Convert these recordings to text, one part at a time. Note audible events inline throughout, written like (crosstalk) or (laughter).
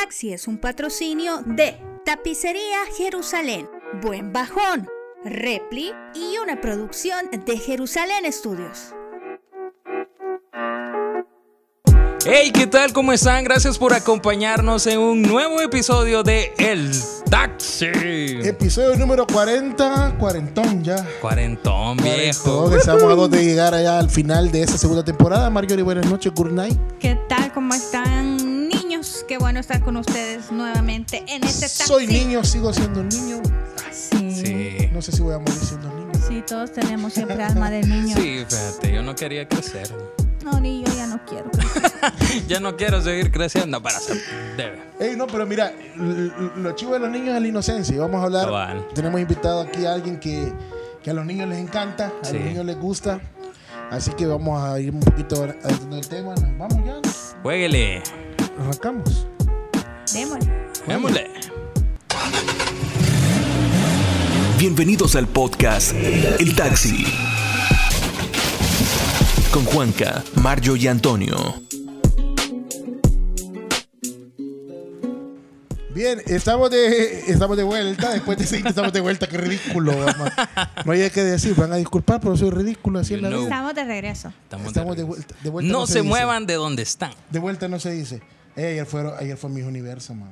taxi es un patrocinio de Tapicería Jerusalén, Buen Bajón, Repli y una producción de Jerusalén Studios. Hey, ¿qué tal? ¿Cómo están? Gracias por acompañarnos en un nuevo episodio de El Taxi. Episodio número 40, cuarentón ya. Cuarentón, viejo. Cuarentón, estamos a dos de llegar allá al final de esta segunda temporada. Marjorie, buenas noches, good night. ¿Qué tal? ¿Cómo están? Qué bueno estar con ustedes nuevamente en este taxi. Soy niño, sigo siendo niño. Sí. Sí. No sé si voy a morir siendo niño. Sí, todos tenemos siempre alma de niño. Sí, fíjate, yo no quería crecer. No, ni yo ya no quiero. (laughs) Ya no quiero seguir creciendo para ser. Debe. Ey, no, pero mira, lo chivo de los niños es la inocencia. Y vamos a hablar. Cabal. Tenemos invitado aquí a alguien que, que a los niños les encanta, a Sí. los niños les gusta. Así que vamos a ir un poquito adentrando el tema. Vamos ya, Jueguele. Arrancamos. Démosle. Démosle. Bienvenidos al podcast El Taxi. Con Juanca, Mario y Antonio. Bien, estamos de, estamos de vuelta. Después de seguir, estamos de vuelta. Qué ridículo. mamá. No hay que decir. Van a disculpar, pero soy ridículo. Así es la vida. Estamos de regreso. Estamos, Estamos de regreso. vuelta. De vuelta No, se, muevan de donde están. De vuelta no se dice. Eh, ayer, fue, ayer fue Miss Universo, man.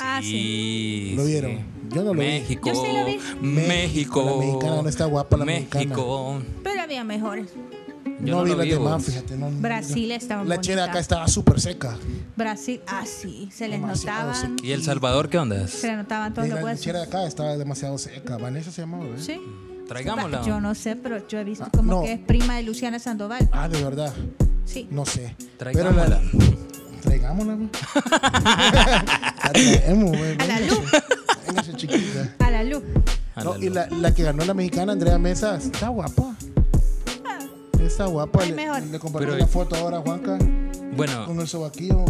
Ah, sí. ¿Lo vieron? Yo no lo vi. México. Yo sí lo vi. México. La mexicana no está guapa, la México. Pero había mejores. Yo no, no vi las demás, fíjate. No, Brasil no. estaba La chera acá estaba súper seca. Brasil, ah, sí. Se les seca. ¿Y El Salvador qué onda Se es? les notaban todos los la huesos. chera de acá estaba demasiado seca. Vanessa se llamaba, ¿verdad? Sí. Traigámosla. Yo no sé, pero yo he visto Ah, como no. que es prima de Luciana Sandoval. Ah, de verdad. Sí. No sé. Traigámosla. Pero la- Traigámosla, güey. (laughs) La traemos, güey. A la luz. Véngase, chiquita. A la luz. No, y la, la que ganó la mexicana, Andrea Mesa, está guapa. Está guapa. Hay Le, mejor. le compartí Pero- la foto ahora a Juanca Bueno, con el sobaquillo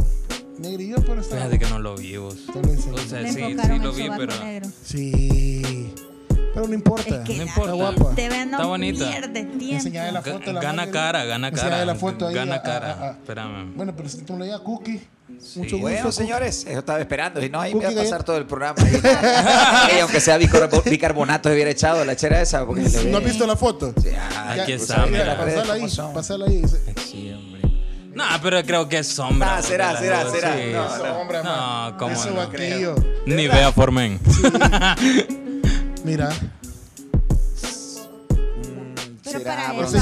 negrillo, pero está. fíjate que no lo vi vos. Te lo enseño. O sea, Le sí, sí lo vi, pero. negro. Sí. Pero no importa. Es que No importa. Está guapa. Te ven, no Está bonita. pierde tiempo. La foto. la Gana cara, gana Enseñale cara. la foto ahí. Gana cara. a- a- Espérame. Bueno, pero si tú le digas Cookie. Mucho gusto. Bueno, Cookie. señores, eso estaba esperando. Si no, ahí me va a pasar todo el programa. Ey, (laughs) aunque sea bicarbo- bicarbonato, se hubiera echado la chera esa. Porque ¿No has visto la foto? Sí, ah, Aquí está, Pasala ahí. Pasala ahí. Sí, hombre. No, pero creo que es sombra. Ah, será, será, será. sí. No, No, man. cómo Eso no. Ni vea Formen. (laughs) Mira. Pero será para eso-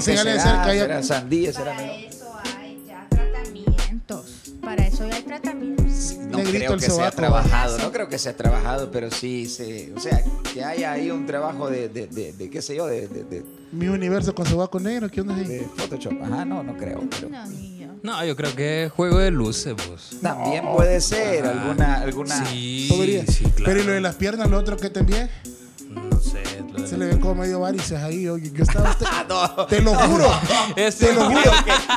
¿Será sandía? ¿Será Para melón? eso hay ya tratamientos. Para eso ya hay tratamientos. No Negrito creo que sea sobaco. trabajado, no creo que sea trabajado, pero sí, se, o sea, que haya ahí un trabajo de, de, de, de qué sé yo, de, de, de, Mi universo con sobaco negro. ¿Qué onda ahí? de Photoshop. Ajá, no, no creo. Pero No, ni. No, yo creo que es juego de luces, vos. también puede ser Ajá. alguna, alguna. Sí, Podría. sí, claro. Pero y lo de las piernas, lo otro que te envié, No sé. lo de- se le ven como medio varices ahí. Yo, yo estaba. Te, Ah, no. te lo juro. (laughs) Este Te lo juro. Creo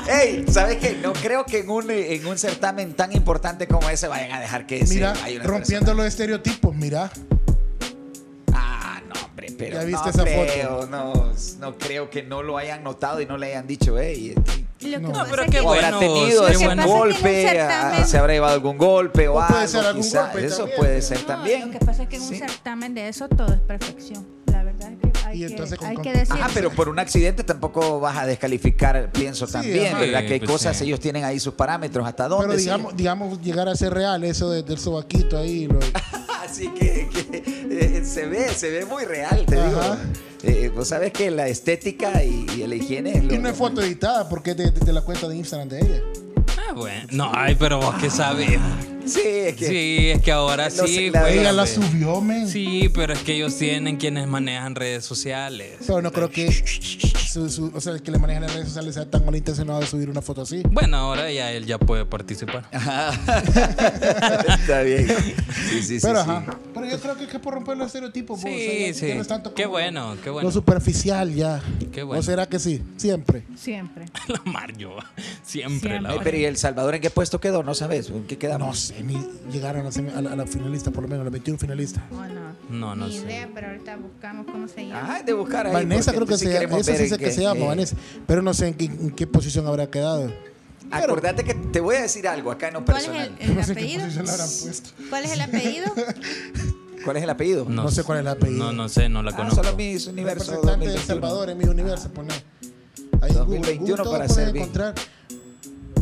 que, ey, ¿sabes qué? No creo que en un, en un certamen tan importante como ese vayan a dejar que se Mira, una rompiendo persona. los estereotipos. Mira. Ah, no, hombre, pero ¿Ya viste no esa creo, No, no creo que no lo hayan notado y no le hayan dicho, ey. Que No. pasa pero es que- habrá bueno, tenido algún bueno. Que es que un golpe, a- certamen- se habrá llevado algún golpe o, O puede algo, ser algún quizá. golpe Eso también, puede ser No, también. Lo que pasa es que en un Sí. certamen de eso todo es perfección. La verdad es que hay, Y que, entonces, ¿con hay con- que decir. Ajá, pero por un accidente tampoco vas a descalificar, pienso también, ajá. ¿verdad? Sí, que hay pues cosas, sí. ellos tienen ahí sus parámetros, hasta dónde. Pero sí. digamos, digamos, llegar a ser real eso de- del sobaquito ahí. lo- Así que, que, eh, se ve, se ve muy real, te Ajá. digo. Eh, Vos sabes que la estética y, y la higiene es lo- y no es foto editada porque es de, de- de la cuenta de Instagram de ella. Ah, bueno. No, ay, pero vos qué sabes. Sí, es que Sí, es que ahora No sí, la- Ella la subió, men. Sí, pero es que ellos tienen quienes manejan redes sociales. Pero no creo que su, su- o sea, el que le maneja las redes sociales sea tan malintencionado de subir una foto así. Bueno, ahora ya él ya puede participar. (laughs) está bien. Sí, sí, sí. Pero sí. ajá. Pero yo creo que es que por romper los estereotipos. vos, o sea, Sí, sí. ya no es tanto Qué bueno, qué bueno. Lo superficial ya. Qué bueno. ¿O será que sí? Siempre. Siempre. (laughs) La Mario, siempre, Siempre. la pero ¿y El Salvador en qué puesto quedó? ¿No sabes? ¿En qué quedamos? No sé, ni llegaron a la, semi- a la- a la finalista, por lo menos, a la 21 finalistas. Oh, no. No, no Ni sé. idea, pero ahorita buscamos cómo se llama. Ajá, de buscar ahí. Vanessa creo que sí se llama. Esa sí sé que qué- se llama, eh, Vanessa. Pero no sé en qué, en qué posición habrá quedado. Acordate que te voy a decir algo acá en lo ¿Cuál es personal. el, el (laughs) No apellido? ¿Cuál es el apellido? (laughs) ¿Cuál es el apellido? No sé cuál es el apellido. No, no sé, no la Ah, conozco. solo mis universo Representante de El 2021. Salvador en mi universo, pone. Ahí en Google. 2021 Google todo para puedes servir. encontrar.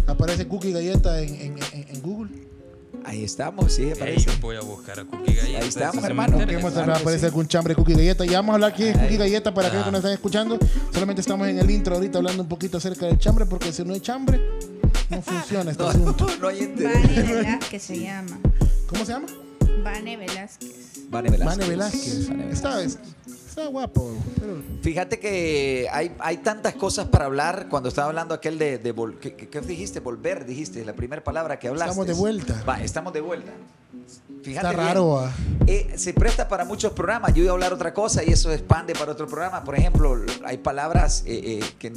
Aparece Cookie Galleta en, en, en, en Google. Ahí estamos, sí, aparece. voy a buscar a Cookie Galleta. Ahí estamos, hermano. también que aparece sí. algún chambre Cookie Galleta. Ya vamos a hablar aquí de. Cookie Galleta para aquellos que Ah. nos están escuchando. Solamente estamos en el intro ahorita hablando un poquito acerca del chambre, porque si no hay chambre, no (laughs) funciona este asunto. No, no hay interés. Vane Velázquez se llama. ¿Cómo se llama? Vane Velázquez. Vane Velázquez. Vane Velázquez. Vane Velázquez. Está, está guapo. pero- Fíjate que hay, hay tantas cosas para hablar. Cuando estaba hablando aquel de, de vol- ¿qué, dijiste? Volver, dijiste, la primera palabra que hablaste. Estamos de vuelta. Va, estamos de vuelta. Fíjate Está raro. Eh, se presta para muchos programas. Yo iba a hablar otra cosa y eso expande para otro programa. Por ejemplo, hay palabras eh, eh, que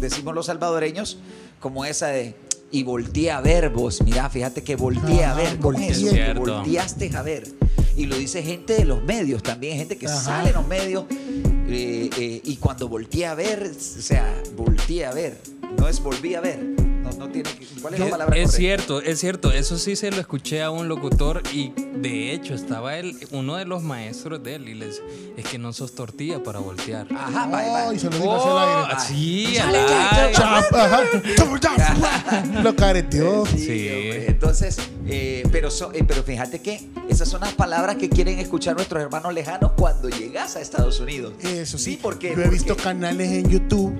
decimos los salvadoreños, como esa de y volteé a ver vos. Mira, fíjate que volteé a ver. ¿Cómo es eso? Es cierto. volteaste a ver. Y lo dice gente de los medios también, gente que Ajá. sale en los medios. eh, eh, y cuando volteé a ver, o sea, volteé a ver. No es volví a ver. No, no tiene que- ¿Cuál es la palabra es correcta? cierto, es cierto. Eso sí se lo escuché a un locutor y de hecho estaba él, uno de los maestros de él y les es que no sos tortilla para voltear. Ajá, va, va. Ay, se lo digo Oh, el aire. sí, al aire. Lo careteó. Sí, Sí. Entonces, eh, pero, so- eh, pero fíjate que esas son las palabras que quieren escuchar nuestros hermanos lejanos cuando llegas a Estados Unidos. Eso sí. porque Yo he visto canales en YouTube,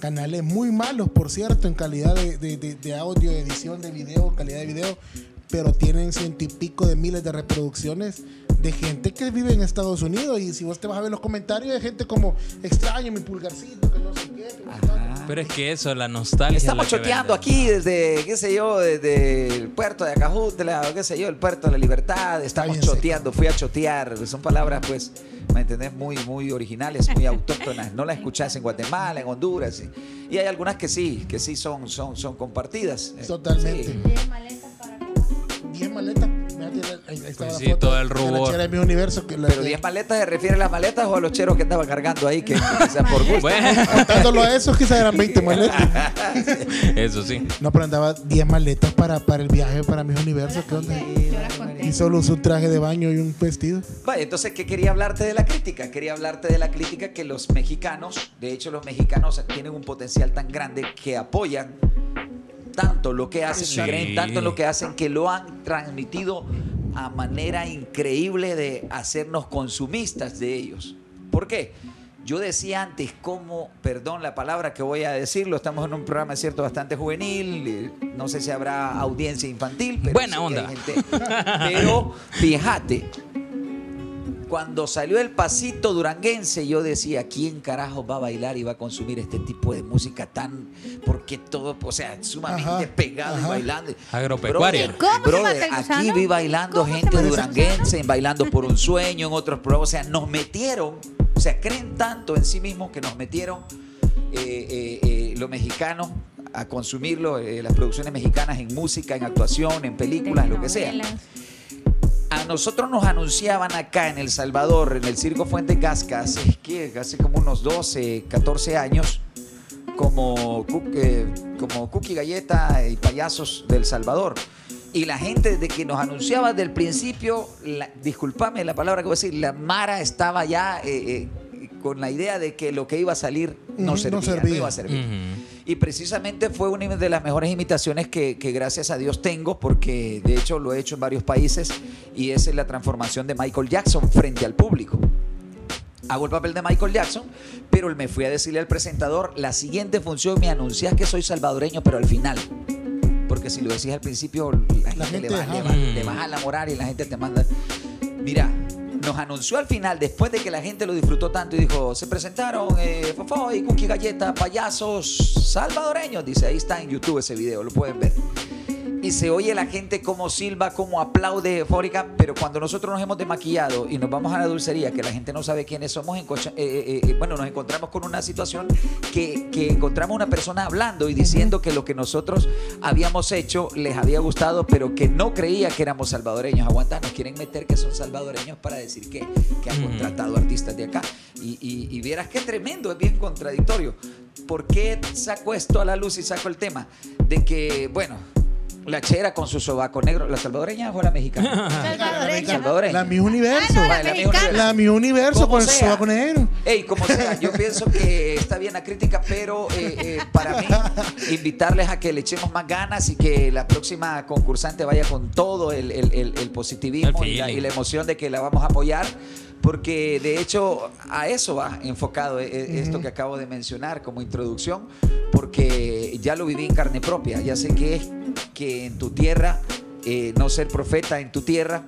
canales muy malos, por cierto, en calidad de, de- de- de audio, edición de video, calidad de video, pero tienen ciento y pico de miles de reproducciones de gente que vive en Estados Unidos. Y si vos te vas a ver los comentarios, de gente como extraño mi pulgarcito, que no sé qué. que no sé cuánto". Pero es que eso, la nostalgia. Estamos es la que choteando aquí desde, qué sé yo, desde el puerto de Acajutla, qué sé yo, el puerto de la Libertad. Estamos choteando, fui a chotear. Son palabras, pues, ¿me entendés? Muy, muy originales, muy autóctonas. No las escuchás en Guatemala, en Honduras. Y, y hay algunas que sí, que sí son, son, son compartidas. Totalmente. sí. 10 maletas. Ahí- ahí está Pues sí, foto todo el rubor. mi universo. Que la- Pero que- 10 maletas, ¿se refiere a las maletas o a los cheros que andaba cargando ahí? Que (laughs) quizás por gusto. Bueno, Contándolo a esos, quizás eran 20 maletas. (laughs) eso sí. No, pero andaba 10 maletas para, para el viaje para mis universos. ¿Qué onda? Y solo usó un traje de baño y un vestido. Vale, entonces, ¿qué quería hablarte de la crítica? Quería hablarte de la crítica que los mexicanos, de hecho, los mexicanos tienen un potencial tan grande que apoyan tanto lo que hacen Sí. creen tanto lo que hacen que lo han transmitido a manera increíble de hacernos consumistas de ellos. ¿Por qué? Yo decía antes cómo, perdón la palabra que voy a decirlo, estamos en un programa, es cierto, bastante juvenil, eh, no sé si habrá audiencia infantil, pero Buena sí onda. gente- pero fíjate, cuando salió el pasito duranguense, yo decía, ¿quién carajo va a bailar y va a consumir este tipo de música tan, porque todo, o sea, sumamente Ajá, pegado y ajá. bailando? Agropecuaria. Brother, ¿Cómo se brother, mata el aquí vi bailando ¿Cómo se gente duranguense, en bailando por un sueño, en otros programas, o sea, nos metieron, o sea, creen tanto en sí mismos que nos metieron eh, eh, eh, los mexicanos a consumirlo, eh, las producciones mexicanas en música, en actuación, en películas, lo que sea. A nosotros nos anunciaban acá en El Salvador, en el Circo Fuente Casca, hace, ¿qué? hace como unos 12, 14 años, como, eh, como Cookie Galleta y Payasos del Salvador. Y la gente desde que nos anunciaba del principio, la- discúlpame la palabra que voy a decir, la Mara estaba ya eh, eh, con la idea de que lo que iba a salir no, Ujú, servía, no no servía. iba a servir. Y precisamente fue una de las mejores imitaciones que, que gracias a Dios tengo, porque de hecho lo he hecho en varios países, y esa es la transformación de Michael Jackson frente al público. Hago el papel de Michael Jackson, pero me fui a decirle al presentador, la siguiente función me anuncias que soy salvadoreño, pero al final. Porque si lo decís al principio, la gente, gente, le, le le baja la moral y la gente te manda... Mira, nos anunció al final, después de que la gente lo disfrutó tanto y dijo, se presentaron eh, y Cookie Galleta, payasos salvadoreños. Dice, ahí está en YouTube ese video, lo pueden ver. Y se oye la gente como silba, como aplaude eufórica, pero cuando nosotros nos hemos demaquillado y nos vamos a la dulcería, que la gente no sabe quiénes somos, eh, eh, eh, bueno, nos encontramos con una situación que, que encontramos una persona hablando y diciendo que lo que nosotros habíamos hecho les había gustado, pero que no creía que éramos salvadoreños. Aguanta, nos quieren meter que son salvadoreños para decir que, que han Ujú. contratado artistas de acá. Y, y- y vieras qué tremendo, es bien contradictorio. ¿por qué saco esto a la luz y saco el tema? De que, bueno, la chera con su sobaco negro, ¿la salvadoreña o la mexicana? (laughs) Salvadoreña. Salvadoreña. La mi universo. Ah, no, la Vale, la mi mexicana. universo. La mi universo con el sobaco negro. Ey, como sea, yo (laughs) pienso que está bien la crítica, pero eh, eh, para mí, (laughs) invitarles a que le echemos más ganas y que la próxima concursante vaya con todo el, el- el- el positivismo El y la, feeling. y la emoción de que la vamos a apoyar. Porque de hecho a eso va enfocado eh, eh, esto que acabo de mencionar como introducción, porque ya lo viví en carne propia, ya sé que es que en tu tierra, eh, no ser profeta en tu tierra,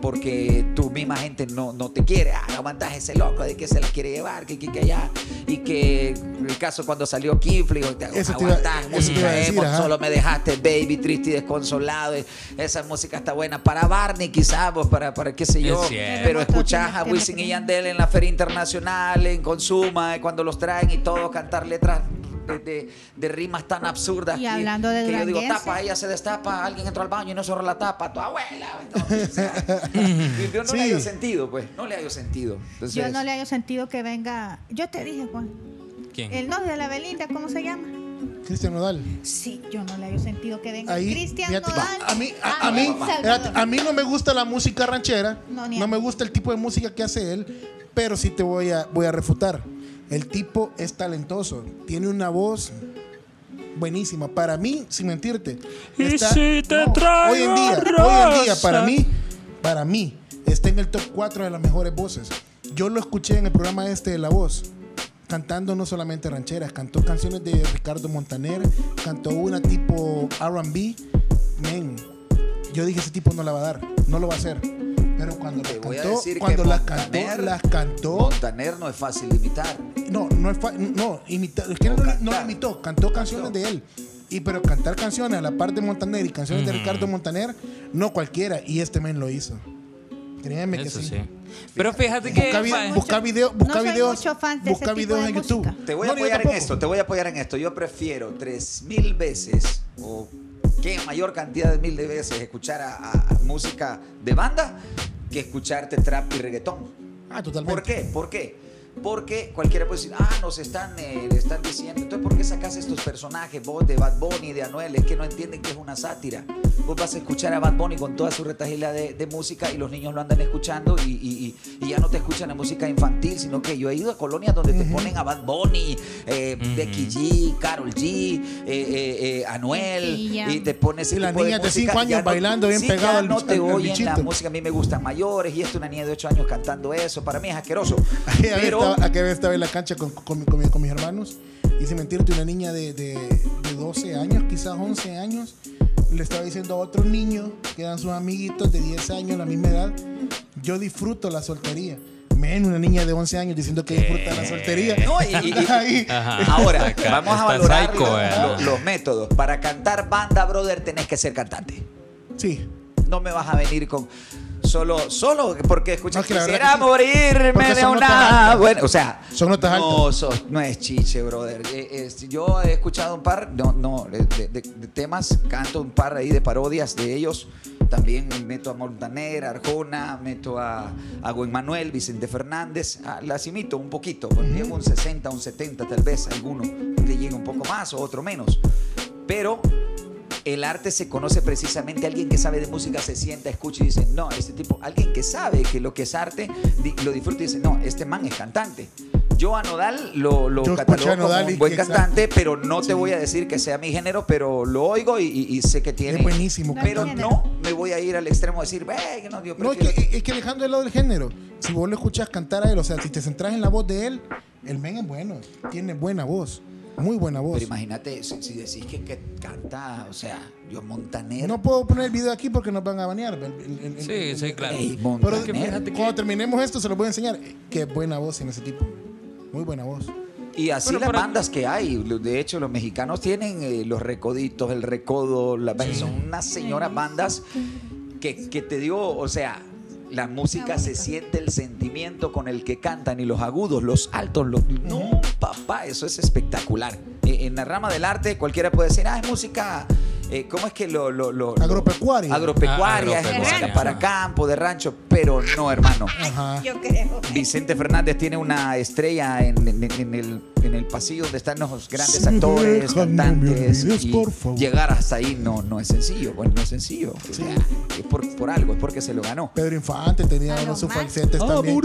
porque tu misma gente no, no te quiere. Ah, no aguantas ese loco de que se la quiere llevar, que, que, que allá. Y que el caso cuando salió Kifli, aguantás, música decir, emo, solo me dejaste baby, triste y desconsolado. y Esa música está buena para Barney, quizás, para, para qué sé yo. Pero escuchás a que Wisin y. Yandel en la Feria Internacional, en Consuma, eh, cuando los traen y todo, cantar letras de, de- de rimas tan absurdas. Y que- hablando de que yo digo, tapa, ella se destapa, alguien entró al baño y no cerró la tapa, tu abuela. Entonces, o (laughs) sea, yo no Sí. le hallo sentido, pues, no le hallo sentido. Entonces, Yo no le hallo sentido que venga. Yo te dije, Juan. ¿Quién? El novio de la Belinda, ¿cómo se llama? Cristian Nodal. Sí, yo no le hallo sentido que venga Cristian Nodal. a mí, a, a El mí, a mí no me gusta la música ranchera, No, no, ni a me gusta el tipo de música que hace él, pero sí te voy a, voy a refutar. El tipo es talentoso, tiene una voz buenísima. Para mí, sin mentirte, Y está- si te no, hoy en día, hoy en día, para mí, para mí, está en el top 4 de las mejores voces. Yo lo escuché en el programa este de La Voz, cantando no solamente rancheras, cantó canciones de Ricardo Montaner, cantó una tipo RB. Men, yo dije, ese tipo no la va a dar, no lo va a hacer. Pero cuando las voy a cantó, decir cuando que las Montaner- cantó, las cantó. Montaner no es fácil imitar. No, no es fa- no, imita, es que no, no cantar. imitó, cantó canciones de él. Y pero cantar canciones a la par de Montaner y canciones de Ricardo Montaner, no cualquiera. Y este men lo hizo. Créeme que Eso sí. sí. Pero fíjate que. Busca, busca video- busca No soy videos, mucho fan de busca ese tipo videos de en YouTube. música. Te voy No, a apoyar en esto, te voy a apoyar en esto. Yo prefiero tres mil veces o que mayor cantidad de mil de veces escuchar a música de banda que escucharte trap y reggaetón. Ah, totalmente. ¿Por qué? ¿Por qué? Porque cualquiera puede decir, ah, nos están, eh, están diciendo, entonces ¿por qué sacas estos personajes vos de Bad Bunny, de Anuel? Es que no entienden que es una sátira. Vos vas a escuchar a Bad Bunny con toda su retajila de, de música y los niños lo andan escuchando y, y- y- y ya no te escuchan la música infantil, sino que yo he ido a colonias donde te ponen a Bad Bunny, eh, Becky G, Carol G, eh, eh, eh, Anuel, Y te pones ese Y las tipo niñas de música, cinco ya años bailando bien sí, pegado ya al no te al- al oyen la música, a mí me gustan mayores y esto una niña de 8 años cantando eso, para mí es asqueroso. (laughs) Pero estaba, aquella vez estaba en la cancha con, con, mi- con mi- con mis hermanos y sin mentirte, una niña de, de, de 12 años, quizás 11 años, le estaba diciendo a otro niño, que eran sus amiguitos de 10 años, la misma edad, yo disfruto la soltería. Men, una niña de 11 años diciendo que disfruta la soltería. No, y- y-. (laughs) Ahora, Acá vamos a está valorar psycho, lo- ¿verdad? lo- los métodos. Para cantar banda, brother, tenés que ser cantante. Sí. No me vas a venir con solo, solo porque escucha No, que quisiera que morirme de una. Bueno, o sea, Son notas no, altas. sos- no es chiche, brother. Eh, es- yo he escuchado un par, no, no, de, de- de temas, canto un par ahí de parodias de ellos. También meto a Montaner, Arjona, meto a, a Gwen Manuel, Vicente Fernández. Ah, las imito un poquito, pues, llego un 60, un 70 tal vez, alguno le llega un poco más o otro menos. Pero el arte se conoce precisamente alguien que sabe de música se sienta, escucha y dice, no, este tipo, alguien que sabe que lo que es arte, lo disfruta y dice, no, este man es cantante. Yo a Nodal lo, lo catalogo como Nodal un buen cantante, pero no te voy a decir que sea mi género, pero lo oigo y, y- y sé que tiene... Es buenísimo. Pero cantante. no me voy a ir al extremo de decir, que no, yo No, es que, es que dejando de lado el género, si vos lo escuchas cantar a él, o sea, si te centras en la voz de él, el men es bueno, tiene buena voz, muy buena voz. Pero imagínate, si, si decís que, que canta, o sea, yo Montaner... No puedo poner el video aquí porque nos van a banear. el- el- el- Sí, el- sí, claro. Ey, Pero Montaner. fíjate que- cuando terminemos esto se los voy a enseñar. Qué buena voz tiene ese tipo. Muy buena voz. Y así Bueno, las bandas que hay. De hecho, los mexicanos tienen eh, los recoditos, el recodo, la, son unas señoras bandas que, que te digo, o sea, la música se siente el sentimiento con el que cantan y los agudos, los altos, los... No, papá, eso es espectacular. Eh, En la rama del arte cualquiera puede decir, ah, es música eh, ¿cómo es que lo, lo, lo- Agropecuaria. Agropecuaria, Ah, es agropecuaria. música para campo, de rancho, pero no, hermano. Ajá. Yo creo. Vicente Fernández tiene una estrella en, en- en el, en el pasillo donde están los grandes Si actores, no cantantes. olvides, y por favor. llegar hasta ahí no, no es sencillo. Bueno, no es sencillo. O sea, es por, por algo, es porque se lo ganó. Pedro Infante tenía uno de sus falsetes también.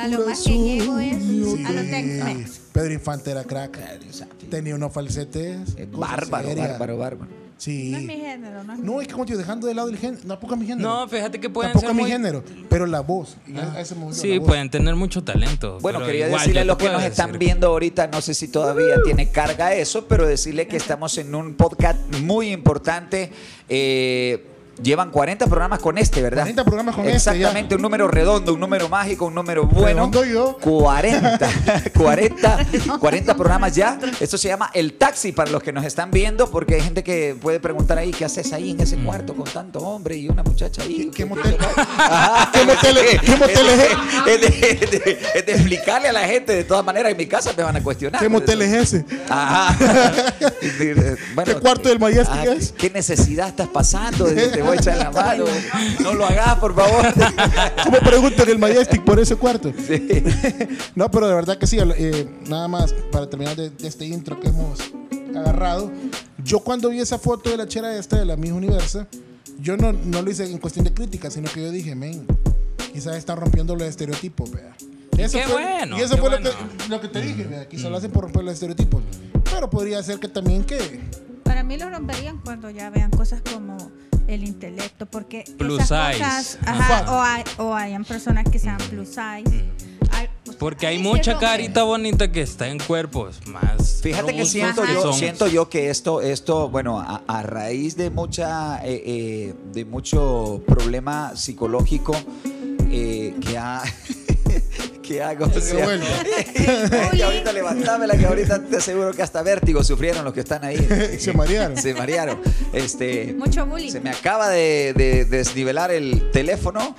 A lo más que llego es a los. Pedro Infante era crack. Tenía unos falsetes. Bárbaro, seria. bárbaro, bárbaro. Sí. No es mi género, no es No, es que como te digo, dejando de lado el género, tampoco es mi género. No, fíjate que pueden tampoco ser es mi muy- género, pero la voz. y a- ese me gustó Sí, la voz. pueden tener mucho talento. Bueno, pero quería igual, decirle a yo los te que puedo nos están decir- viendo ahorita, no sé si todavía tiene carga eso, pero decirle que estamos en un podcast muy importante. Eh, llevan 40 programas con este, ¿verdad? 40 programas con este, Exactamente, un número redondo, un número mágico, un número bueno. Redondo yo. 40, 40, 40 programas ya. (laughs) Esto se llama El Taxi para los que nos están viendo, porque hay gente que puede preguntar ahí, ¿qué haces ahí en ese cuarto con tanto hombre y una muchacha ahí? ¿Qué- qué ¿Qué- motel- (laughs) qué motel- es? es, de, explicarle a la gente, de todas maneras, en mi casa me van a cuestionar. ¿Qué motel es ese? Ajá. (laughs) Bueno, ¿Qué cuarto del Majestic ah, es? ¿Qué necesidad estás pasando? Te voy a echar la mano. No lo hagas, por favor. (laughs) ¿Cómo preguntan el Majestic por ese cuarto? Sí. No, pero de verdad que sí. eh, nada más para terminar de, de este intro que hemos agarrado. Yo cuando vi esa foto de la chera esta de la Miss Universa, yo no, no lo hice en cuestión de crítica, sino que yo dije, men, quizás están rompiendo los estereotipos, vea. Eso Qué fue, bueno, Y eso fue bueno. lo, que, lo que te dije, vea. Quizás lo hacen por romper los estereotipos. Pero podría ser que también que... Para mí lo romperían cuando ya vean cosas como el intelecto, porque Plus esas size. cosas, Ajá. ajá, o, hay, o hayan personas que sean plus size. Hay- o sea, Porque hay mucha carita bonita que está en cuerpos más. Fíjate que siento que yo, son- siento yo que esto, esto, bueno, a, a raíz de mucha, eh, eh, de mucho problema psicológico eh, que ha, que ha, ¿cómo se llama? vuelve. Es (laughs) que ahorita levantámela, que ahorita te aseguro que hasta vértigo sufrieron los que están ahí. (laughs) Se marearon. Se marearon. Este, Mucho bullying. se me acaba de, de desnivelar el teléfono.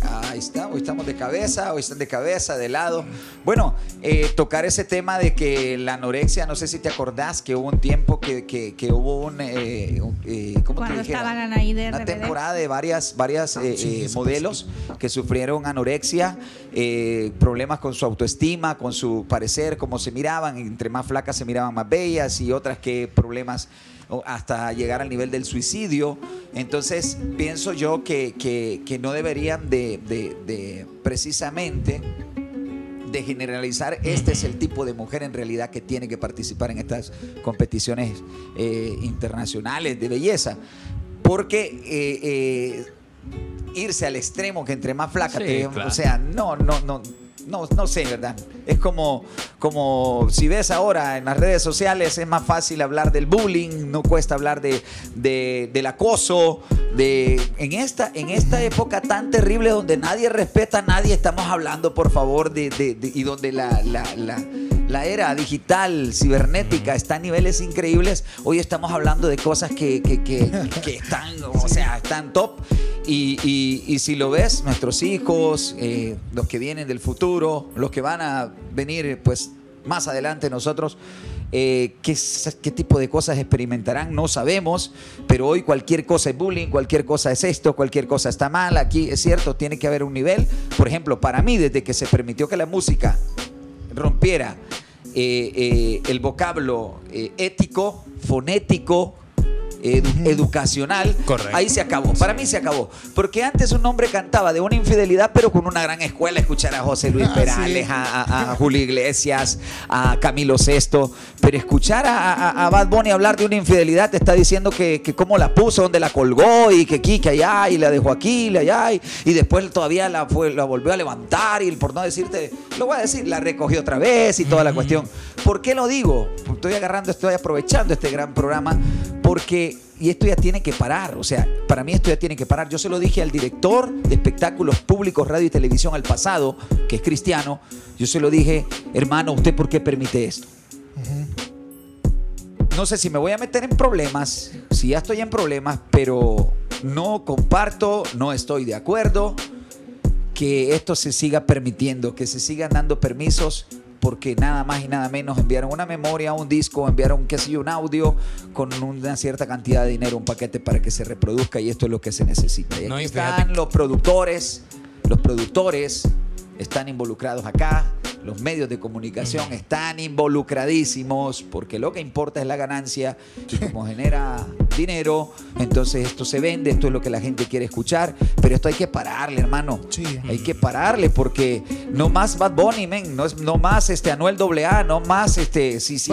Ahí está, hoy estamos de cabeza, hoy están de cabeza, de lado. Bueno, eh, tocar ese tema de que la anorexia, no sé si te acordás que hubo un tiempo que, que- que hubo un, eh, eh, ¿cómo Cuando te dijera? estaban de Una RBD. temporada de varias, varias eh, eh, modelos que sufrieron anorexia, eh, problemas con su autoestima, con su parecer, cómo se miraban, entre más flacas se miraban más bellas y otras que problemas hasta llegar al nivel del suicidio. Entonces, pienso yo que, que- que no deberían de, de- de precisamente de generalizar, este es el tipo de mujer en realidad que tiene que participar en estas competiciones eh, internacionales de belleza. Porque eh, eh, irse al extremo que entre más flaca Sí, te- claro. o sea, no, no, no. No, no sé, ¿verdad? Es como, como si ves ahora en las redes sociales, es más fácil hablar del bullying, no cuesta hablar de, de- del acoso, de en esta, en esta época tan terrible donde nadie respeta a nadie, estamos hablando, por favor, de, de- y donde la, la, la- la era digital, cibernética, está a niveles increíbles. Hoy estamos hablando de cosas que, que- que- que están, o sea, están top. Y, y- y si lo ves, nuestros hijos, eh, los que vienen del futuro, los que van a venir, pues más adelante nosotros, eh, ¿qué, qué tipo de cosas experimentarán? No sabemos, pero hoy cualquier cosa es bullying, cualquier cosa es esto, cualquier cosa está mal. Aquí es cierto, tiene que haber un nivel. Por ejemplo, para mí, desde que se permitió que la música rompiera eh, eh, el vocablo eh, ético, fonético, edu- educacional, Correcto. ahí se acabó. Para mí se acabó. Porque antes un hombre cantaba de una infidelidad, pero con una gran escuela, escuchar a José Luis Ah, Perales, sí. a, a- a Julio Iglesias, a Camilo Sesto. Pero escuchar a, a- a Bad Bunny hablar de una infidelidad te está diciendo que, que cómo la puso, dónde la colgó, y que aquí, que allá, y la dejó aquí, y allá, y, y después todavía la, fue, la volvió a levantar, y por no decirte, lo voy a decir, la recogió otra vez y toda la cuestión. ¿Por qué lo digo? Estoy agarrando, estoy aprovechando este gran programa, porque y esto ya tiene que parar, o sea, para mí esto ya tiene que parar. Yo se lo dije al director de espectáculos públicos, radio y televisión al pasado, que es cristiano, yo se lo dije, hermano, ¿usted por qué permite esto? No sé si me voy a meter en problemas, si ya estoy en problemas, pero no comparto, no estoy de acuerdo que esto se siga permitiendo, que se sigan dando permisos porque nada más y nada menos enviaron una memoria, un disco, enviaron, qué sé yo, un audio con una cierta cantidad de dinero, un paquete para que se reproduzca y esto es lo que se necesita. Y No, y están los productores, los productores están involucrados acá, los medios de comunicación están involucradísimos, porque lo que importa es la ganancia y como genera dinero, entonces esto se vende, esto es lo que la gente quiere escuchar, pero esto hay que pararle, hermano. Sí. Hay que pararle porque no más Bad Bunny, men, no, es, no más este Anuel AA, no más este si, si,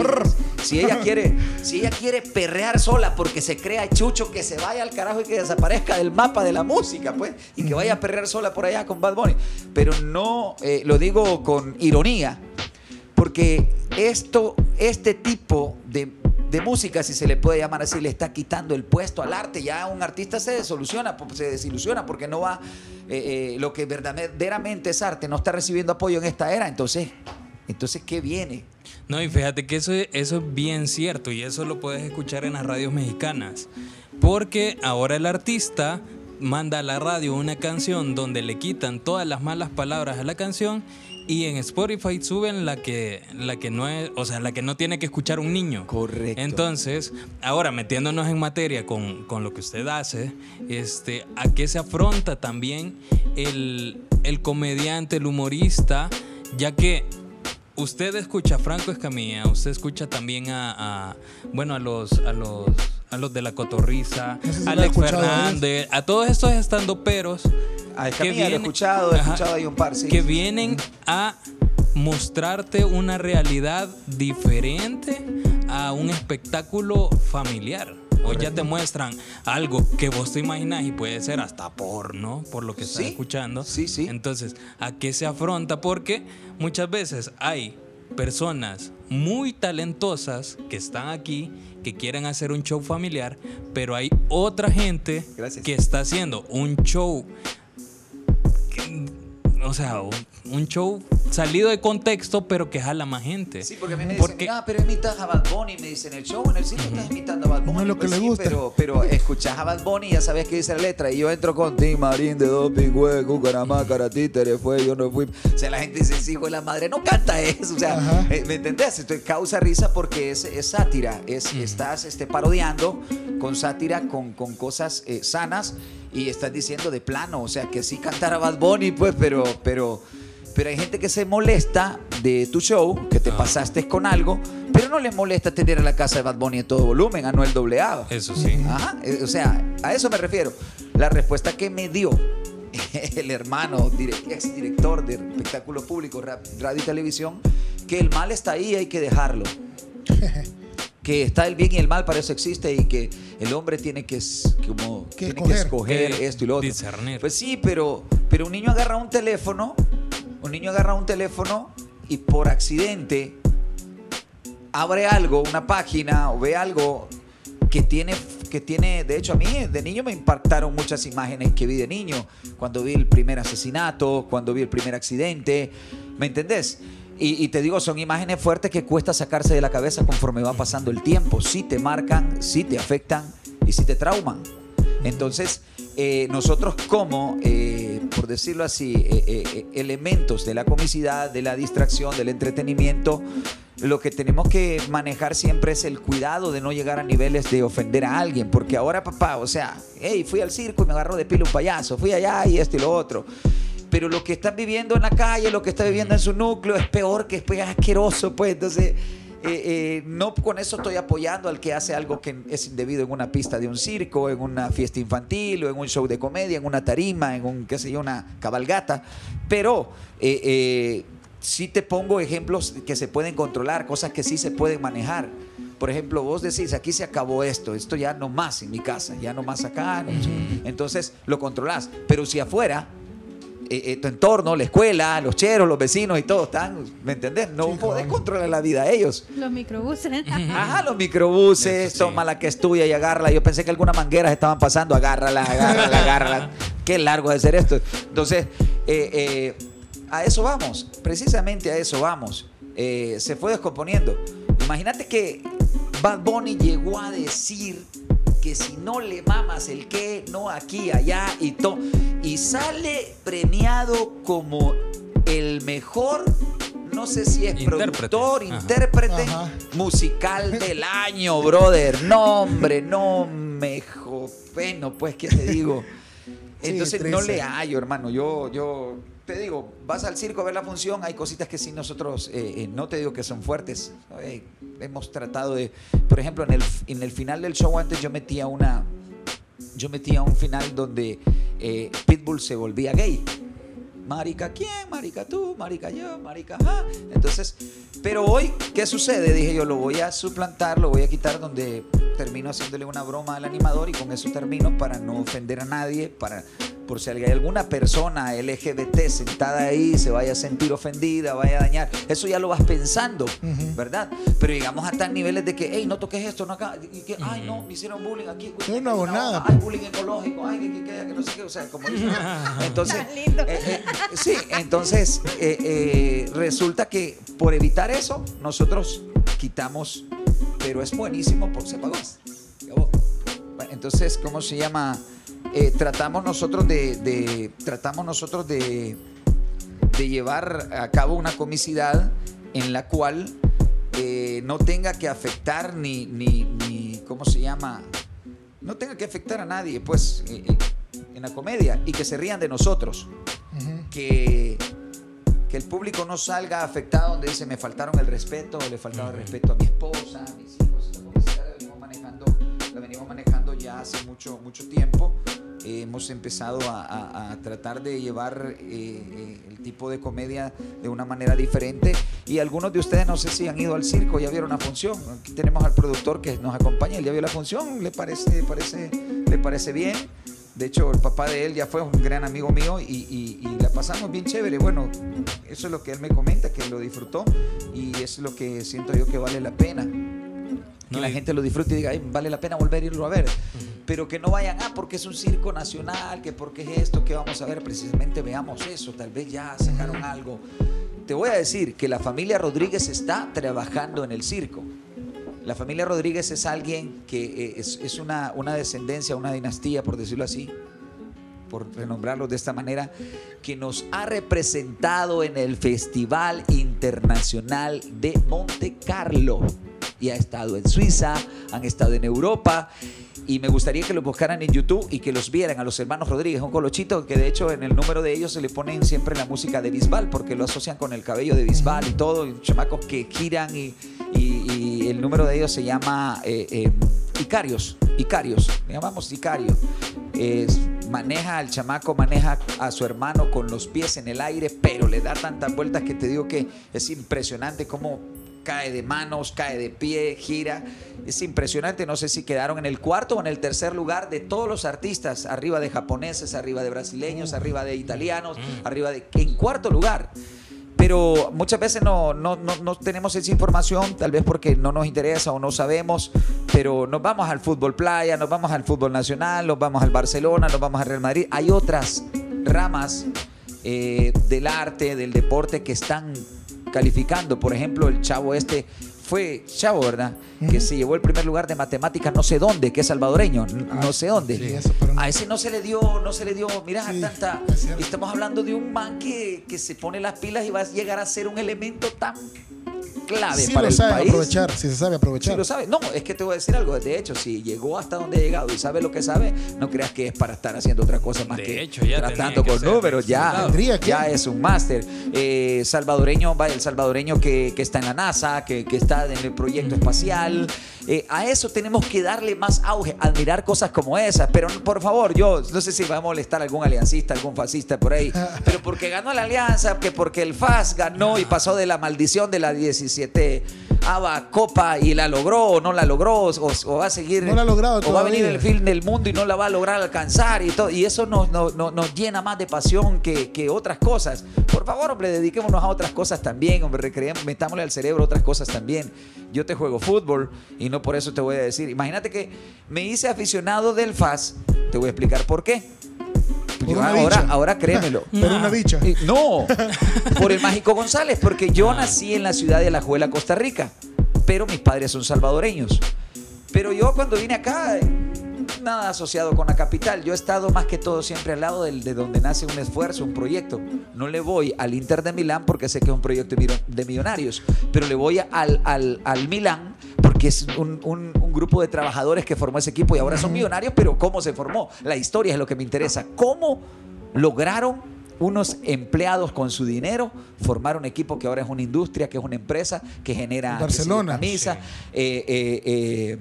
si ella (laughs) quiere si ella quiere perrear sola porque se crea chucho que se vaya al carajo y que desaparezca del mapa de la música, pues, y que vaya a perrear sola por allá con Bad Bunny. Pero no eh, lo digo con ironía, porque esto, este tipo de, música, si se le puede llamar así, le está quitando el puesto al arte. Ya un artista se desoluciona, se desilusiona porque no va, eh, eh, lo que verdaderamente es arte, no está recibiendo apoyo en esta era. Entonces, entonces ¿qué viene? No, y fíjate que eso es bien cierto y eso lo puedes escuchar en las radios mexicanas. Porque ahora el artista manda a la radio una canción donde le quitan todas las malas palabras a la canción y en Spotify suben la que, la que no es, o sea, la que no tiene que escuchar un niño. Correcto. Entonces, ahora metiéndonos en materia con, con lo que usted hace, este, ¿a qué se afronta también el, el comediante, el humorista? Ya que usted escucha a Franco Escamilla, usted escucha también a, a, bueno, a los, a los, a los de la Cotorriza, No sé si lo ha Alex ¿eh? Fernández, a todos estos estandoperos A que lo he vienen- escuchado, he Ajá, escuchado ahí un par, sí. que vienen a mostrarte una realidad diferente a un espectáculo familiar. O ya te muestran algo que vos te imaginas y puede ser hasta porno, por lo que estás Sí, escuchando. sí, sí. Entonces, ¿a qué se afronta? Porque muchas veces hay personas muy talentosas que están aquí, que quieren hacer un show familiar, pero hay otra gente Gracias. que está haciendo un show o sea, un, show salido de contexto, pero que jala más gente. Sí, porque a mí me dicen, Porque- ah, pero imitas a Bad Bunny, me dicen, el show en el cine estás imitando a Bad Bunny. No es lo que Pues le sí, gusta. Pero, pero escuchas a Bad Bunny y ya sabes qué dice la letra. Y yo entro con Tim Marín de Doping, güey, Cucaramá, Títere, fue, yo no fui. O sea, la gente dice, sí, hijo de la madre, no canta eso. O sea, Ajá. eh, ¿me entendés? Esto causa risa porque es, es sátira. Es, Estás este, parodiando con sátira, con, con cosas eh, sanas y estás diciendo de plano. O sea, que sí cantara Bad Bunny, pues, pero... pero pero hay gente que se molesta de tu show, que te Ah. pasaste con algo, pero no les molesta tener a la casa de Bad Bunny en todo volumen, Anuel AA. Eso sí. Ajá, eh, o sea, a eso me refiero. La respuesta que me dio (laughs) el hermano, ex director de espectáculos públicos, ra- radio y televisión, que el mal está ahí, hay que dejarlo. (laughs) Que está el bien y el mal, para eso existe, y que el hombre tiene que, como, Que tiene que escoger. escoger esto y lo otro. Discernir. Pues sí, pero, pero un niño agarra un teléfono, un niño agarra un teléfono y por accidente abre algo, una página o ve algo que tiene, que tiene, de hecho a mí de niño me impactaron muchas imágenes que vi de niño, cuando vi el primer asesinato, cuando vi el primer accidente, ¿me entendés? Y, te digo, son imágenes fuertes que cuesta sacarse de la cabeza conforme va pasando el tiempo, sí te marcan, sí te afectan y sí te trauman. Entonces, eh, nosotros como, eh, por decirlo así, eh, elementos de la comicidad, de la distracción, del entretenimiento, lo que tenemos que manejar siempre es el cuidado de no llegar a niveles de ofender a alguien, porque ahora papá, o sea, hey, fui al circo y me agarró de pilo un payaso, fui allá y esto y lo otro. Pero lo que están viviendo en la calle, lo que está viviendo en su núcleo es peor, que es pues, asqueroso, pues entonces... eh, eh, no con eso estoy apoyando al que hace algo que es indebido en una pista de un circo, en una fiesta infantil o en un show de comedia, en una tarima, en un, qué sé yo, una cabalgata. Pero eh, eh, sí te pongo ejemplos que se pueden controlar, cosas que sí se pueden manejar. Por ejemplo, vos decís, aquí se acabó esto, esto ya no más en mi casa, ya no más acá. no sé. Entonces lo controlás. Pero si afuera eh, eh, tu entorno, la escuela, los cheros, los vecinos y todo están, ¿me entendés? No Sí, podés controlar la vida de ellos. Los microbuses. (laughs) Ajá, los microbuses, sí. toma la que es tuya y agárrala. Yo pensé que algunas mangueras estaban pasando, agárrala, agárrala, agárrala. (laughs) Qué largo de ser esto. Entonces, eh, eh, a eso vamos, precisamente a eso vamos. Eh, se fue descomponiendo. Imagínate que Bad Bunny llegó a decir que si no le mamas el qué, no aquí, allá y todo. Y sale premiado como el mejor, no sé si es Intérprete. productor, Ajá. intérprete, Ajá. musical del año, brother. No, hombre, no me jo- Bueno, pues, ¿qué te digo? (laughs) Sí, Entonces no le hallo, hermano. Yo, yo te digo, vas al circo a ver la función, hay cositas que sí nosotros, eh, eh, no te digo que son fuertes. eh, hemos tratado de, por ejemplo, en el, en el final del show antes yo metía una, yo metía un final donde Pitbull se volvía gay. Marica, ¿quién? Marica tú, marica yo, marica, ajá. Entonces, pero hoy, ¿qué sucede? Dije yo, lo voy a suplantar, lo voy a quitar donde termino haciéndole una broma al animador y con eso termino para no ofender a nadie, para por si hay alguna persona LGBT sentada ahí se vaya a sentir ofendida, vaya a dañar. Eso ya lo vas pensando, ¿verdad? Pero llegamos hasta niveles de que, hey, no toques esto, no acá, y que, ay, no, me hicieron bullying aquí. Yo no hago nada, Ay, bullying ecológico, ay, que, que, que, que no sé qué, o sea, como dicen. (laughs) Entonces, Tan lindo. eh, eh, sí, entonces eh, eh, resulta que por evitar eso, nosotros quitamos, pero es buenísimo por se pagó. Entonces, ¿cómo se llama? Eh, tratamos nosotros de, de- tratamos nosotros de, de llevar a cabo una comicidad en la cual eh, no tenga que afectar ni, ni, ni, ¿cómo se llama? No tenga que afectar a nadie, pues, eh, eh, en la comedia y que se rían de nosotros que, que el público no salga afectado donde dice me faltaron el respeto, le faltaba el respeto a mi esposa, a mis hijos. La comicidad la venimos manejando, la venimos manejando hace mucho, mucho tiempo. Eh, hemos empezado a, tratar de llevar eh, eh, el tipo de comedia de una manera diferente. Y algunos de ustedes, no sé si han ido al circo, ya vieron una función. Aquí tenemos al productor que nos acompaña, él ya vio la función, le parece, parece, le parece bien. De hecho, el papá de él ya fue un gran amigo mío y, y- la pasamos bien chévere. Bueno, eso es lo que él me comenta, que lo disfrutó y es lo que siento yo que vale la pena. Que No, la y- gente lo disfrute y diga, "Ay, vale la pena volver a irlo a ver. Pero que no vayan, ah, porque es un circo nacional, que porque es esto, que vamos a ver, precisamente veamos eso, tal vez ya sacaron algo. Te voy a decir que la familia Rodríguez está trabajando en el circo. La familia Rodríguez es alguien que eh, es, es una, una descendencia, una dinastía, por decirlo así, por renombrarlos de esta manera, que nos ha representado en el Festival Internacional de Monte Carlo. Y ha estado en Suiza, han estado en Europa. Y me gustaría que los buscaran en YouTube y que los vieran a los hermanos Rodríguez, un colochito que de hecho en el número de ellos se le ponen siempre la música de Bisbal, porque lo asocian con el cabello de Bisbal y todo, chamacos que giran y, y- y el número de ellos se llama eh, eh, Icarios, Icarios, le llamamos Icario. Maneja al chamaco, maneja a su hermano con los pies en el aire, pero le da tantas vueltas que te digo que es impresionante cómo cae de manos, cae de pie, gira. Es impresionante, no sé si quedaron en el cuarto o en el tercer lugar de todos los artistas, arriba de japoneses, arriba de brasileños, arriba de italianos, arriba de... En cuarto lugar. Pero muchas veces no, no, no, no tenemos esa información, tal vez porque no nos interesa o no sabemos, pero nos vamos al fútbol playa, nos vamos al fútbol nacional, nos vamos al Barcelona, nos vamos al Real Madrid. Hay otras ramas eh, del arte, del deporte que están calificando. Por ejemplo, el chavo este fue chavo, ¿verdad? Que se llevó el primer lugar de matemáticas no sé dónde, que es salvadoreño, n- no sé dónde. sí, eso, pero no- A ese no se le dio, no se le dio, mira, Sí, tanta. es. Estamos hablando de un man que, que se pone las pilas y va a llegar a ser un elemento tan clave Sí para lo el sabe país. aprovechar, si se sabe aprovechar. Sí lo sabe. No, es que te voy a decir algo. De hecho, si llegó hasta donde ha llegado y sabe lo que sabe, no creas que es para estar haciendo otra cosa más De que hecho, ya tratando que con números. Ya, explotado. Tendría que. ya es un máster. Eh, salvadoreño, va el salvadoreño que, que está en la NASA, que, que está en el proyecto espacial. Eh, a eso tenemos que darle más auge, admirar cosas como esas. Pero por favor, yo no sé si va a molestar a algún aliancista, algún fascista por ahí, (laughs) pero porque ganó la alianza, que porque el FAS ganó y pasó de la maldición de la 17 ava Copa y la logró o no la logró, o, o va a seguir. No la ha logrado O va a venir todavía. el fin del mundo y no la va a lograr alcanzar y todo. Y eso nos, nos, nos- nos llena más de pasión que, que otras cosas. Por favor, hombre, dediquémonos a otras cosas también, hombre, recreemos, metámosle al cerebro otras cosas también. Yo te juego fútbol y no por eso te voy a decir. Imagínate que me hice aficionado del FAS. Te voy a explicar por qué. Por Yo una ahora, bicha. ahora créemelo. (laughs) Pero una bicha. Eh, No, (laughs) por el Mágico González, porque yo nací en la ciudad de Alajuela, Costa Rica, pero mis padres son salvadoreños. Pero yo cuando vine acá, nada asociado con la capital. Yo he estado más que todo siempre al lado del- de donde nace un esfuerzo, un proyecto. No le voy al Inter de Milán porque sé que es un proyecto de millonarios, pero le voy al, al, al Milán porque es un, un- un grupo de trabajadores que formó ese equipo y ahora son millonarios, pero ¿cómo se formó? La historia es lo que me interesa. ¿Cómo lograron unos empleados con su dinero formar un equipo que ahora es una industria, que es una empresa, que genera Barcelona. camisa, eh, eh, eh,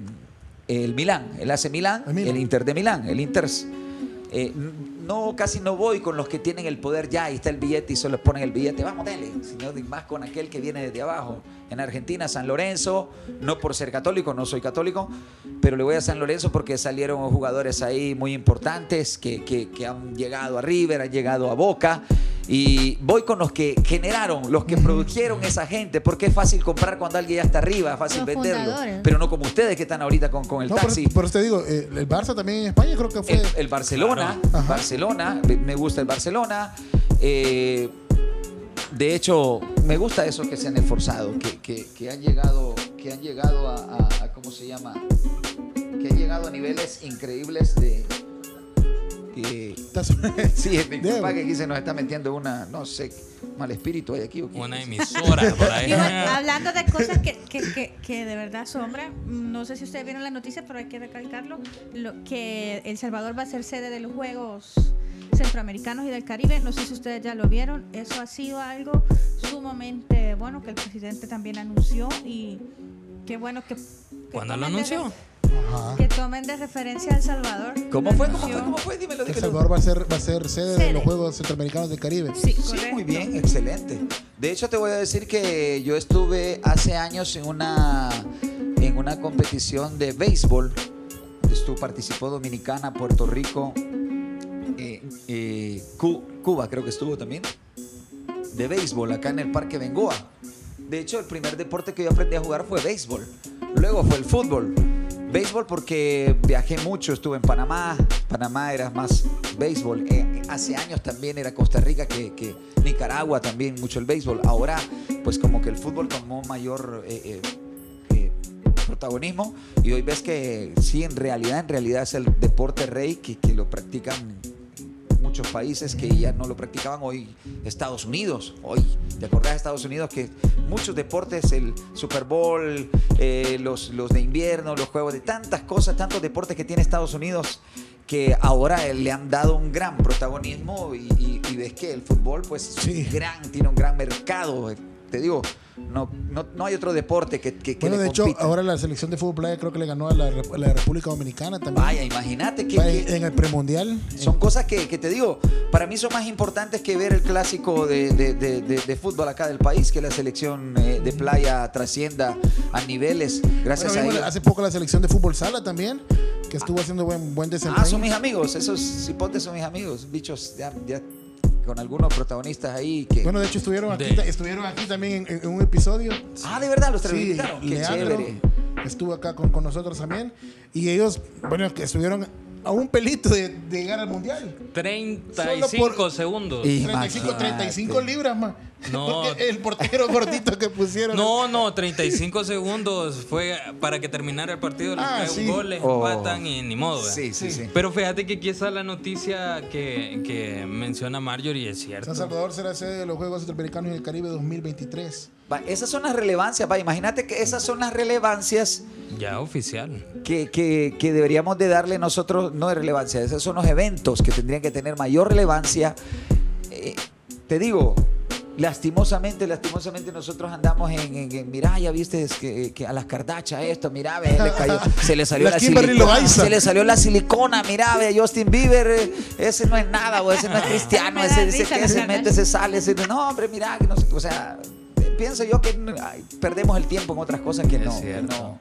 el Milán, el AC Milán, El Milán. el Inter de Milán, el Inter. eh, no, casi no voy con los que tienen el poder ya, ahí está el billete y solo ponen el billete, vamos, dele, sino más con aquel que viene desde abajo. En Argentina, San Lorenzo, no por ser católico, no soy católico, pero le voy a San Lorenzo porque salieron jugadores ahí muy importantes que, que- que han llegado a River, han llegado a Boca. Y voy con los que generaron, los que produjeron esa gente, porque es fácil comprar cuando alguien ya está arriba, es fácil Los venderlo. fundadores. Pero no como ustedes que están ahorita con, con el No, por, taxi. por eso te digo, eh, el Barça también en España creo que fue. El, el Barcelona. Barcelona, me- me gusta el Barcelona. eh, de hecho, me gusta eso que se han esforzado, que, que- que han llegado, que han llegado a, a- a- ¿cómo se llama? Que han llegado a niveles increíbles de. Que- (laughs) Estás- sí, disculpa que aquí se nos está metiendo una, no sé, mal espíritu hay aquí. ¿o qué? Una emisora por ahí. Digo, hablando de cosas que, que, que, que de verdad asombran, no sé si ustedes vieron la noticia, pero hay que recalcarlo, lo, que El Salvador va a ser sede de los Juegos Centroamericanos y del Caribe. No sé si ustedes ya lo vieron. Eso ha sido algo sumamente bueno que el presidente también anunció y qué bueno que... que ¿Cuándo lo de anunció? Ajá. Que tomen de referencia a El Salvador. ¿Cómo fue? ¿Cómo fue? ¿Cómo fue? Dímelo, El dímelo. Salvador va a ser, va a ser sede de Sede. los Juegos Centroamericanos del Caribe. Sí, Sí, correcto. muy bien, excelente. De hecho, te voy a decir que yo estuve hace años en una, en una competición de béisbol. Estuvo, participó Dominicana, Puerto Rico, eh, eh, Cu- Cuba creo que estuvo también, de béisbol acá en el Parque Bengoa. De hecho, el primer deporte que yo aprendí a jugar fue béisbol. Luego fue el fútbol. Béisbol porque viajé mucho, estuve en Panamá. Panamá era más béisbol. Eh, hace años también era Costa Rica, que, Nicaragua también mucho el béisbol. Ahora, pues como que el fútbol tomó mayor eh, eh, eh, protagonismo. Y hoy ves que sí, en realidad, en realidad es el deporte rey que, que lo practican muchos países que ya no lo practicaban hoy. Estados Unidos, hoy. ¿Te acordás de Estados Unidos que muchos deportes, el Super Bowl, eh, los, los de invierno, los juegos de tantas cosas, tantos deportes que tiene Estados Unidos que ahora le han dado un gran protagonismo y, y- y ves que el fútbol pues Sí. gran, tiene un gran mercado. Te digo, no, no, no hay otro deporte que, que, que Bueno, le de hecho, ahora la selección de fútbol playa creo que le ganó a la, República Dominicana también. Vaya, imagínate que, Vaya, que- en el premundial. Son cosas que, que te digo, para mí son más importantes que ver el clásico de, de- de- de- de fútbol acá del país, que la selección eh, de playa trascienda a niveles, gracias Bueno, a ellos. hace poco la selección de fútbol sala también, que estuvo haciendo buen, buen desempeño. Ah, son mis amigos, esos cipotes son mis amigos, bichos, ya, ya con algunos protagonistas ahí que... Bueno, de hecho estuvieron aquí, De- estuvieron aquí también en, en un episodio. ah, de verdad, los Sí, invitaron, qué Leandro chévere. estuvo acá con, con nosotros también. Y ellos, bueno, que estuvieron a un pelito de, de llegar al mundial. 35 Solo por- segundos. Y- 35, Imagínate. 35 libras más. No. (laughs) Porque el portero gordito que pusieron. No, no, 35 segundos fue para que terminara el partido. Ah, cae sí. un gol, les Oh. empatan y ni modo. ¿verdad? Sí, sí, sí. Pero fíjate que aquí está la noticia que, que menciona Marjorie, es cierto. San Salvador será sede de los Juegos Centroamericanos y el Caribe 2023. Va, esas son las relevancias, va, imagínate que esas son las relevancias Ya oficial. que, que- que deberíamos de darle nosotros, no de relevancia, esos son los eventos que tendrían que tener mayor relevancia. Eh, te digo, lastimosamente, lastimosamente nosotros andamos en, en- en, mira, ya viste es que, que a las Kardashian esto, mira, ve, le cayó, se le salió La silicona, se le salió la silicona, mira, ve, Justin Bieber, eh, ese no es nada, o ese no es cristiano, Me da ese dice risa que la se mete, se sale, ese, no, hombre, mira, que no sé, o sea, pienso yo que ay, perdemos el tiempo en otras cosas que Es no, que no.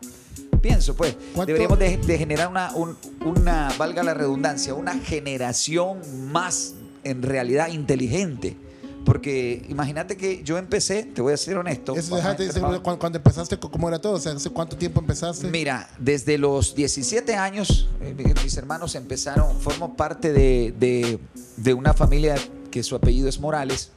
Pienso, pues, ¿Cuánto- deberíamos de, de generar una, un- una, valga la redundancia, una generación más en realidad inteligente. Porque imagínate que yo empecé, te voy a ser honesto. Eso, entrar- cuando, cuando empezaste, ¿cómo era todo? O sea, ¿hace cuánto tiempo empezaste? Mira, desde los 17 años, eh, mis hermanos empezaron, formo parte de, de- de una familia que su apellido es Morales.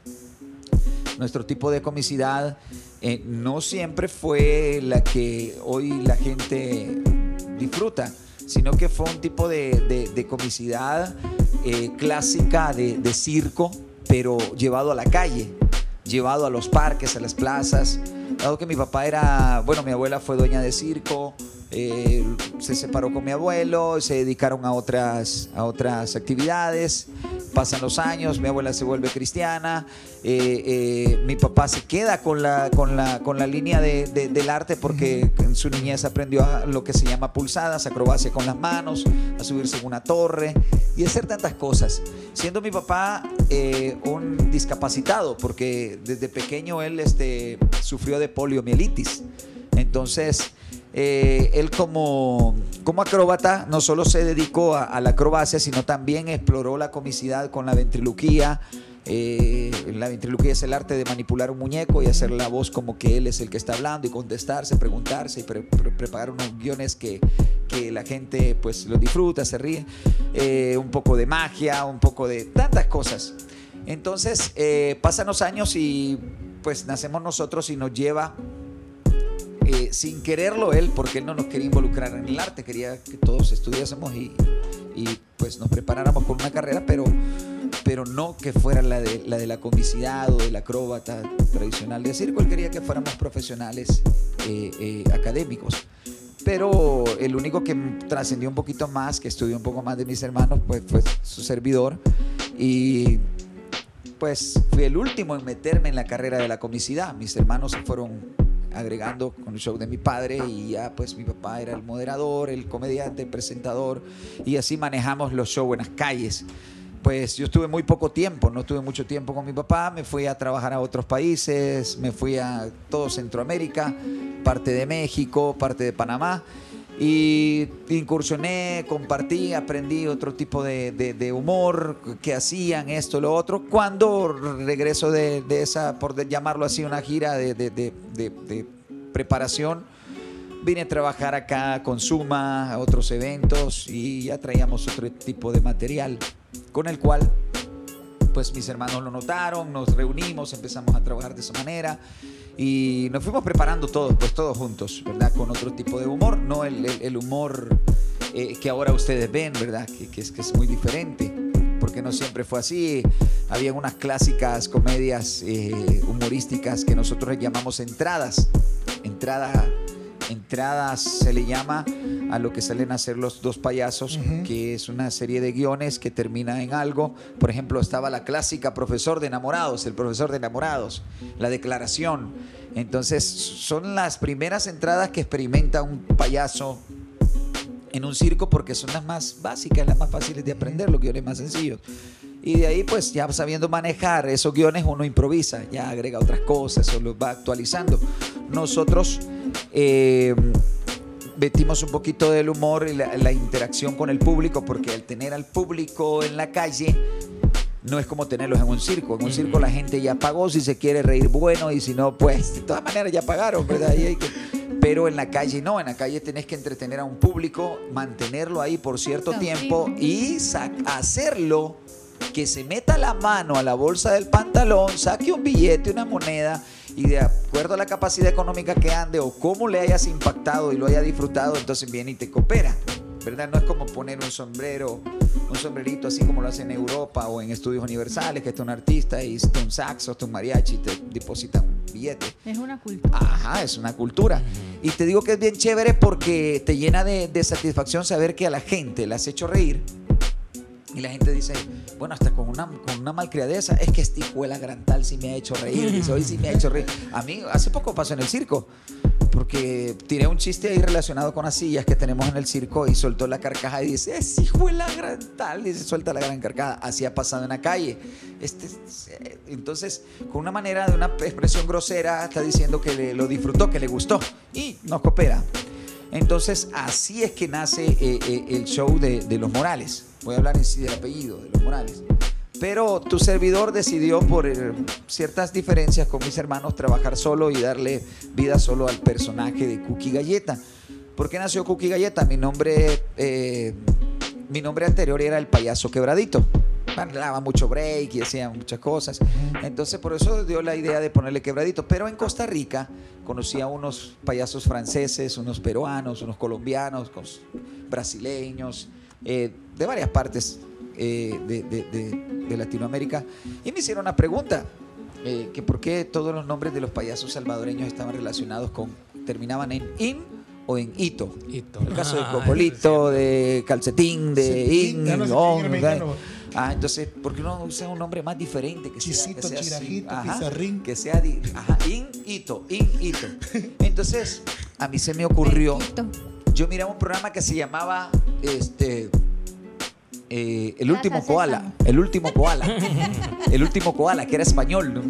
Nuestro tipo de comicidad eh, no siempre fue la que hoy la gente disfruta. sino que fue un tipo de, de- comicidad eh, clásica de circo, pero llevado a la calle, llevado a los parques, a las plazas. Dado que mi papá era, bueno, mi abuela fue dueña de circo, eh, se separó con mi abuelo, se dedicaron a otras, a otras actividades. Pasan los años, mi abuela se vuelve cristiana, eh, eh, mi papá se queda con la, con la, con la línea de- de- del arte porque en su niñez aprendió a lo que se llama pulsadas, acrobacia con las manos, a subirse en una torre y hacer tantas cosas. Siendo mi papá eh, un discapacitado, porque desde pequeño él este, sufrió de poliomielitis. Entonces, eh, él como, como acróbata no solo se dedicó a, la acrobacia, sino también exploró la comicidad con la ventriloquía. Eh, la ventriloquía es el arte de manipular un muñeco y hacer la voz como que él es el que está hablando y contestarse, preguntarse y pre- pre- preparar unos guiones que, que la gente pues lo disfruta, se ríe. Eh, un poco de magia, un poco de tantas cosas. Entonces pasan los años y pues nacemos nosotros y nos lleva eh, sin quererlo él, porque él no nos quería involucrar en el arte, quería que todos estudiásemos y, y, pues nos preparáramos por una carrera, pero, pero no que fuera la de, la de la comicidad o del acróbata tradicional de circo, él quería que fuéramos profesionales eh, eh, académicos. Pero el único que trascendió un poquito más, que estudió un poco más de mis hermanos, pues fue su servidor. Y pues fui el último en meterme en la carrera de la comicidad. Mis hermanos se fueron agregando con el show de mi padre y ya pues mi papá era el moderador, el comediante, el presentador y así manejamos los shows en las calles. Pues yo estuve muy poco tiempo, no estuve mucho tiempo con mi papá, me fui a trabajar a otros países, me fui a todo Centroamérica, parte de México, parte de Panamá y incursioné, compartí, aprendí otro tipo de, de- humor, que hacían esto, lo otro. Cuando regreso de, de esa, por llamarlo así, una gira de preparación, vine a trabajar acá con Suma, a otros eventos y ya traíamos otro tipo de material con el cual pues mis hermanos lo notaron, nos reunimos, empezamos a trabajar de esa manera y nos fuimos preparando todos, pues todos juntos, ¿verdad? Con otro tipo de humor, no el, el- humor eh, que ahora ustedes ven, ¿verdad? Que, es, que es muy diferente, porque no siempre fue así. Había unas clásicas comedias eh, humorísticas que nosotros llamamos entradas. Entrada, entradas se le llama a lo que salen a hacer los dos payasos, que es una serie de guiones que termina en algo. Por ejemplo, estaba la clásica profesor de enamorados, el profesor de enamorados, la declaración. Entonces, son las primeras entradas que experimenta un payaso en un circo porque son las más básicas, las más fáciles de aprender, los guiones más sencillos. Y de ahí, pues ya sabiendo manejar esos guiones, uno improvisa, ya agrega otras cosas o los va actualizando. Nosotros eh, metimos un poquito del humor y la, la interacción con el público, porque al tener al público en la calle, no es como tenerlos en un circo. En un circo la gente ya pagó, si se quiere reír, bueno, y si no, pues de todas maneras ya pagaron, ¿verdad? Y hay que- Pero en la calle no, en la calle tenés que entretener a un público, mantenerlo ahí por cierto tiempo y hacerlo que se meta la mano a la bolsa del pantalón, saque un billete, una moneda y de acuerdo a la capacidad económica que ande o cómo le hayas impactado y lo haya disfrutado, entonces viene y te coopera. ¿Verdad? No es como poner un sombrero, un sombrerito así como lo hacen en Europa o en estudios universales, que está un artista y está un saxo, está un mariachi y te depositan un billete. Es una cultura. Ajá, es una cultura. Y te digo que es bien chévere porque te llena de, de satisfacción saber que a la gente le has hecho reír. Y la gente dice, bueno, hasta con una, con una malcriadeza, es que esta hijuela gran tal sí me ha hecho reír. Dice, hoy sí me ha hecho reír. A mí, hace poco pasó en el circo, porque tiré un chiste ahí relacionado con las sillas que tenemos en el circo y soltó la carcaja y dice, es hijuela gran tal. Dice, suelta la gran carcajada. Así ha pasado en la calle. Este, entonces, con una manera de una expresión grosera, está diciendo que le- lo disfrutó, que le gustó y nos coopera. Entonces, así es que nace eh, eh, el show de, los Morales. Voy a hablar en sí del apellido de los Morales. Pero tu servidor decidió por eh, ciertas diferencias con mis hermanos trabajar solo y darle vida solo al personaje de Cookie Galleta. ¿Por qué nació Cookie Galleta? Mi nombre, mi nombre anterior era el payaso quebradito. Daba mucho break y hacía muchas cosas. Entonces por eso dio la idea de ponerle quebradito. Pero en Costa Rica conocí a unos payasos franceses, unos peruanos, unos colombianos, brasileños, eh, de varias partes eh, de, de- de- de Latinoamérica. Y me hicieron una pregunta, eh, que por qué todos los nombres de los payasos salvadoreños estaban relacionados con, terminaban en in o en ito. Hito. El caso de Ah, Cocolito, de Calcetín, de In, On. Ah, entonces, ¿por qué no usan un nombre más diferente? Que sea, Chisito, que sea así? Chirajito, Ajá, Pizarrín. Que sea di- ajá, In, Ito, In, Ito. (laughs) Entonces, a mí se me ocurrió, yo miraba un programa que se llamaba, este, eh, El último koala, El último koala, (laughs) El último koala, que era español, ¿no?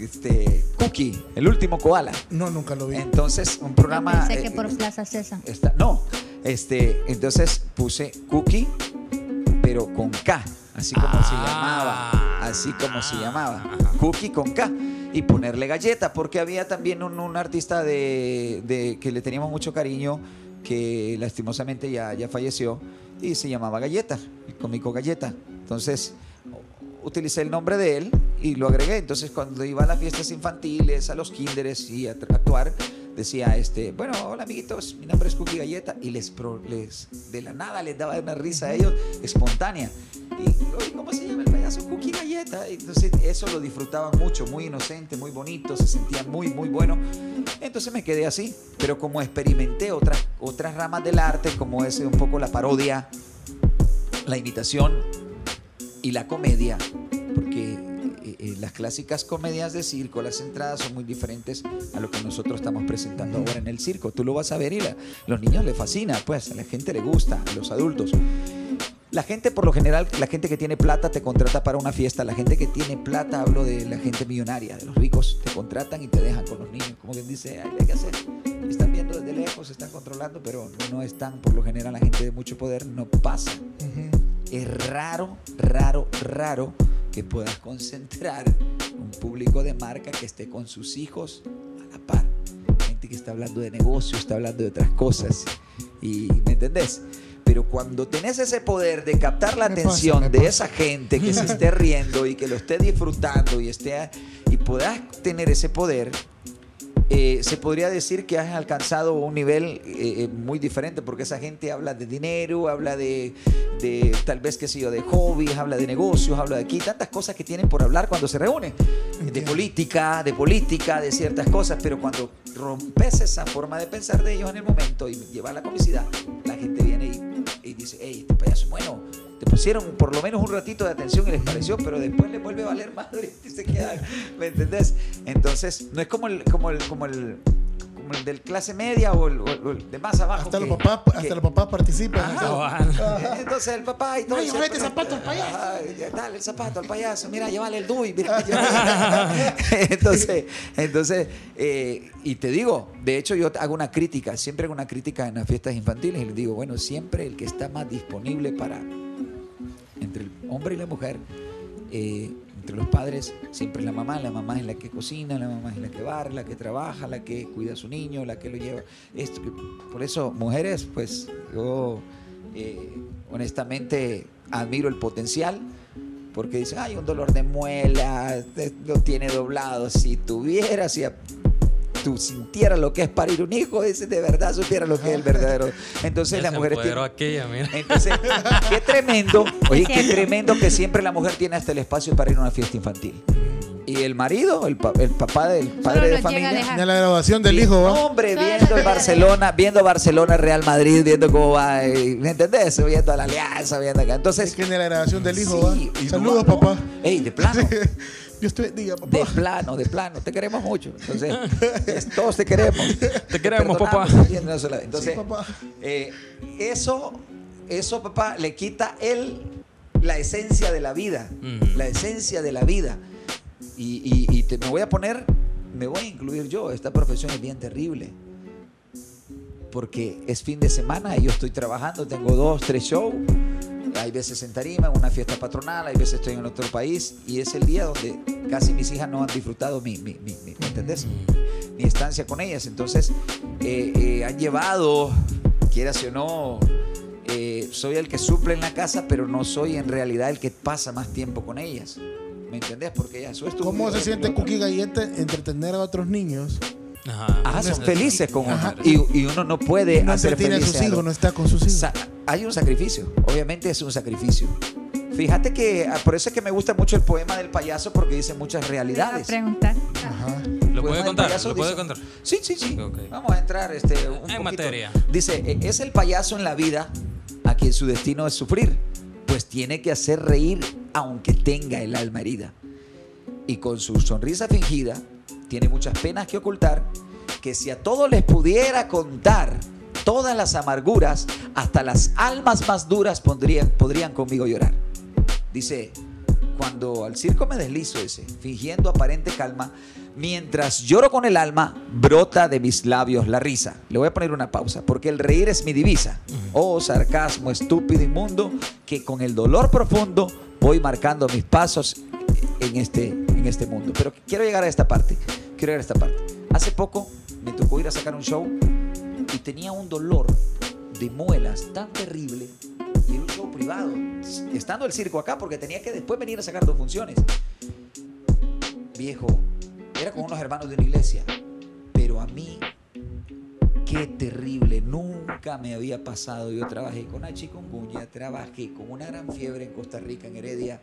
Este, Cookie, El último koala. No, nunca lo vi. Entonces, un programa... Pensé que eh, por Plaza César. Está, no, este, entonces puse cookie, pero con K, así como se Ah. llamaba, así como se llamaba, cookie con K, y ponerle galleta, porque había también un, un artista de, de- que le teníamos mucho cariño, que lastimosamente ya, ya falleció, y se llamaba Galleta, el cómico Galleta. Entonces, utilicé el nombre de él y lo agregué. Entonces, cuando iba a las fiestas infantiles, a los kinderes y a actuar, decía, este, bueno, hola amiguitos, mi nombre es Cookie Galleta. Y les, les de la nada les daba una risa a ellos, espontánea. Y, ¿cómo se llama el payaso Cookie Galleta? Entonces, eso lo disfrutaban mucho, muy inocente, muy bonito, se sentía muy, muy bueno. Entonces me quedé así. Pero como experimenté otras, otras ramas del arte, como es un poco la parodia, la imitación, y la comedia, porque eh, eh, las clásicas comedias de circo, las entradas son muy diferentes a lo que nosotros estamos presentando ahora en el circo. Tú lo vas a ver y la- los niños les fascina, pues a la gente le gusta, a los adultos. La gente, por lo general, la gente que tiene plata te contrata para una fiesta. La gente que tiene plata, hablo de la gente millonaria, de los ricos, te contratan y te dejan con los niños. Como quien dice, ay, hay que hacer. Están viendo desde lejos, están controlando, pero no están, por lo general, la gente de mucho poder no pasa Ujú. Es raro, raro, raro que puedas concentrar un público de marca que esté con sus hijos a la par. Gente que está hablando de negocio, está hablando de otras cosas. Y, ¿me entendés? Pero cuando tenés ese poder de captar la pasa, atención de pasa. esa gente que se (laughs) esté riendo y que lo esté disfrutando y esté y puedas tener ese poder, eh, se podría decir que has alcanzado un nivel eh, eh, muy diferente porque esa gente habla de dinero, habla de, de tal vez, qué sé yo, de hobbies, habla de negocios, habla de aquí, tantas cosas que tienen por hablar cuando se reúnen. De política, de política, de ciertas cosas, pero cuando rompes esa forma de pensar de ellos en el momento y llevas la comicidad, la gente viene y, y dice, hey, este payaso es bueno. Te pusieron por lo menos un ratito de atención y les pareció, pero después les vuelve a valer madre y se quedan, ¿me entendés? Entonces, no es como el, como el, como el, como el del clase media o el, o el- el de más abajo. Hasta, que- los papás, hasta los papás participan. Ajá. Ajá. (laughs) Entonces el papá y todo. Llévate pero- zapato al payaso. Ay, dale el zapato al payaso. Mira, llévale el DUI. mira, (laughs) llévale. entonces, entonces eh, y te digo, de hecho yo hago una crítica, siempre hago una crítica en las fiestas infantiles y les digo, bueno, siempre el que está más disponible para, entre el hombre y la mujer, eh, entre los padres, siempre es la mamá, la mamá es la que cocina, la mamá es la que barre, la que trabaja, la que cuida a su niño, la que lo lleva. Esto, por eso, mujeres, pues yo eh, honestamente admiro el potencial. Porque dice, hay un dolor de muela, te- lo tiene doblado. Si tuviera, si tú sintieras lo que es parir un hijo, dice, de verdad supiera lo que es el verdadero. Entonces Ya las se mujeres empoderó tienen, aquella, mira. entonces, qué tremendo, (laughs) oye, qué tremendo que siempre la mujer tiene hasta el espacio para ir a una fiesta infantil. Y el marido, el, pa- el papá del padre de familia. Ya la grabación del hijo, no, hombre, viendo el Barcelona, viendo Barcelona, Real Madrid, viendo cómo va, eh, ¿me entendés? Viendo a la alianza, viendo acá. Entonces, ¿Quién es la grabación del hijo, sí, va? y Saludos, no, no. papá. Ey, de plano. (laughs) Dios te bendiga, papá. De plano, de plano, te queremos mucho. Entonces, (laughs) es- todos te queremos. Te queremos, papá. Entonces, Sí, papá. eh, eso, eso, papá, le quita él la esencia de la vida. Mm. La esencia de la vida. Y, y- y te, me voy a poner, me voy a incluir yo. Esta profesión es bien terrible. Porque es fin de semana y yo estoy trabajando, tengo dos, tres shows. Hay veces en Tarima, en una fiesta patronal, hay veces estoy en otro país y es el día donde casi mis hijas no han disfrutado mi, mi, mi- mi- ¿me entendés? mi estancia con ellas. Entonces, eh, eh, han llevado, quieras o no, eh, soy el que suple en la casa, pero no soy en realidad el que pasa más tiempo con ellas. ¿Me entendés? Porque ya eso es tu ¿Cómo se siente Cookie Galleta entretener a otros niños? Ajá. Ajá, son felices con uno. Y, y uno no puede No hacer entretiene a sus hijos, no está con sus hijos. Sa- hay un sacrificio, obviamente es un sacrificio. Fíjate que ah, por eso es que me gusta mucho el poema del payaso porque dice muchas a realidades. preguntar. Ajá. ¿Lo Poema puede contar? payaso ¿Lo puede contar? Sí, sí, sí. Vamos a entrar este, un En poquito. materia. Dice, "E- es el payaso en la vida a quien su destino es sufrir, pues tiene que hacer reír aunque tenga el alma herida. Y con su sonrisa fingida, tiene muchas penas que ocultar, que si a todos les pudiera contar todas las amarguras, hasta las almas más duras pondrían, podrían conmigo llorar. Dice, cuando al circo me deslizo ese, fingiendo aparente calma, mientras lloro con el alma, brota de mis labios la risa. Le voy a poner una pausa, porque el reír es mi divisa. Oh, sarcasmo estúpido inmundo, que con el dolor profundo voy marcando mis pasos en este, en este mundo. Pero quiero llegar a esta parte, quiero esta parte. Hace poco me tocó ir a sacar un show y tenía un dolor de muelas tan terrible y era un show privado, estando el circo acá porque tenía que después venir a sacar dos funciones. Viejo, era con unos hermanos de una iglesia, pero a mí qué terrible, nunca me había pasado. Yo trabajé con la chikungunya, trabajé con una gran fiebre en Costa Rica, en Heredia.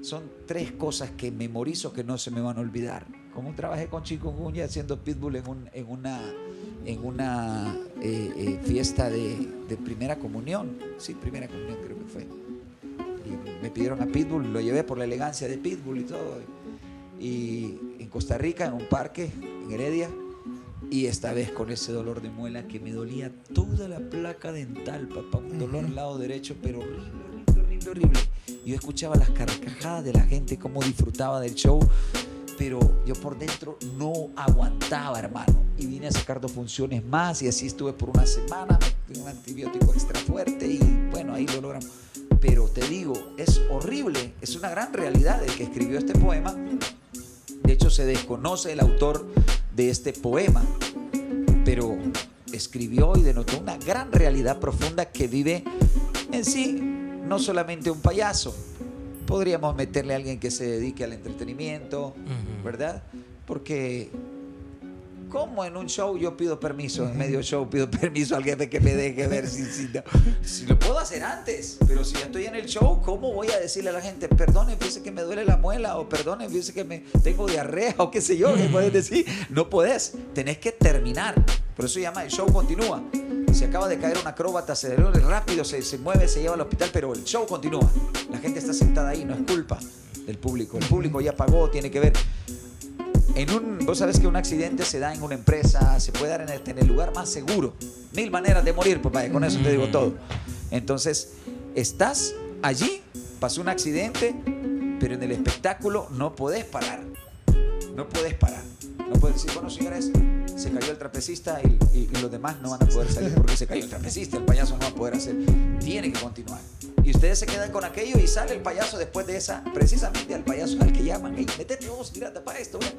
Son tres cosas que memorizo que no se me van a olvidar. Como trabajé con chikungunya haciendo pitbull en, un- en una, en una eh, eh, fiesta de, de primera comunión. Sí, primera comunión creo que fue. Y me pidieron a pitbull, lo llevé por la elegancia de pitbull y todo. Y en Costa Rica, en un parque, en Heredia. Y esta vez con ese dolor de muela que me dolía toda la placa dental, papá. Un dolor al lado derecho, pero horrible, horrible, horrible, horrible. Yo escuchaba las carcajadas de la gente, cómo disfrutaba del show, pero yo por dentro no aguantaba, hermano. Y vine a sacar dos funciones más y así estuve por una semana, me un antibiótico extra fuerte y bueno, ahí lo logramos. Pero te digo, es horrible, es una gran realidad el que escribió este poema. De hecho, se desconoce el autor de este poema, pero escribió y denotó una gran realidad profunda que vive en sí no solamente un payaso. Podríamos meterle a alguien que se dedique al entretenimiento, Ujú. ¿verdad? Porque ¿Cómo en un show yo pido permiso? En medio show pido (laughs) permiso al jefe que me deje ver si, si, no- si lo puedo hacer antes. Pero si ya estoy en el show, ¿cómo voy a decirle a la gente, perdone, fíjese que me duele la muela? O perdone, fíjese que me tengo diarrea o qué sé yo. ¿Qué puedes decir? No podés. Tenés que terminar. Por eso se llama el show continúa. Se acaba de caer un acróbata, se duele rápido, se, se mueve, se lleva al hospital, pero el show continúa. La gente está sentada ahí, no es culpa del público. El público ya pagó, tiene que ver. En un, vos sabés que un accidente se da en una empresa, se puede dar en el, en el lugar más seguro. Mil maneras de morir, papá, con eso te digo todo. Entonces, estás allí, pasó un accidente, pero en el espectáculo no podés parar. No podés parar. No puedes decir, bueno, señores, se cayó el trapecista y, y- y los demás no van a poder salir porque se cayó el trapecista, el payaso no va a poder hacer. Tiene que continuar. Y ustedes se quedan con aquello y sale el payaso después de esa, precisamente al payaso al que llaman, hey, metete vos, tírate para esto, ven,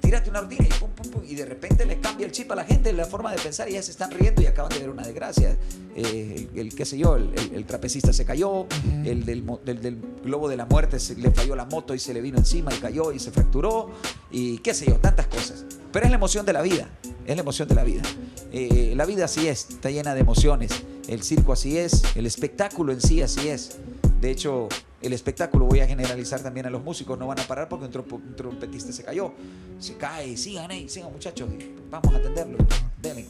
tírate una ordina y pum, pum, pum. Y de repente les cambia el chip a la gente, la forma de pensar y ya se están riendo y acaban de ver una desgracia. Eh, el, el, qué sé yo, el, el- el trapecista se cayó, el del, mo- del- del globo de la muerte se le falló la moto y se le vino encima y cayó y se fracturó y qué sé yo, tantas cosas. Pero es la emoción de la vida, es la emoción de la vida. Eh, la vida así es, está llena de emociones. El circo así es, el espectáculo en sí así es. De hecho, el espectáculo voy a generalizar también a los músicos, no van a parar porque un, trompetista se cayó. Se cae, sigan ahí, sigan muchachos, vamos a atenderlo. Denle.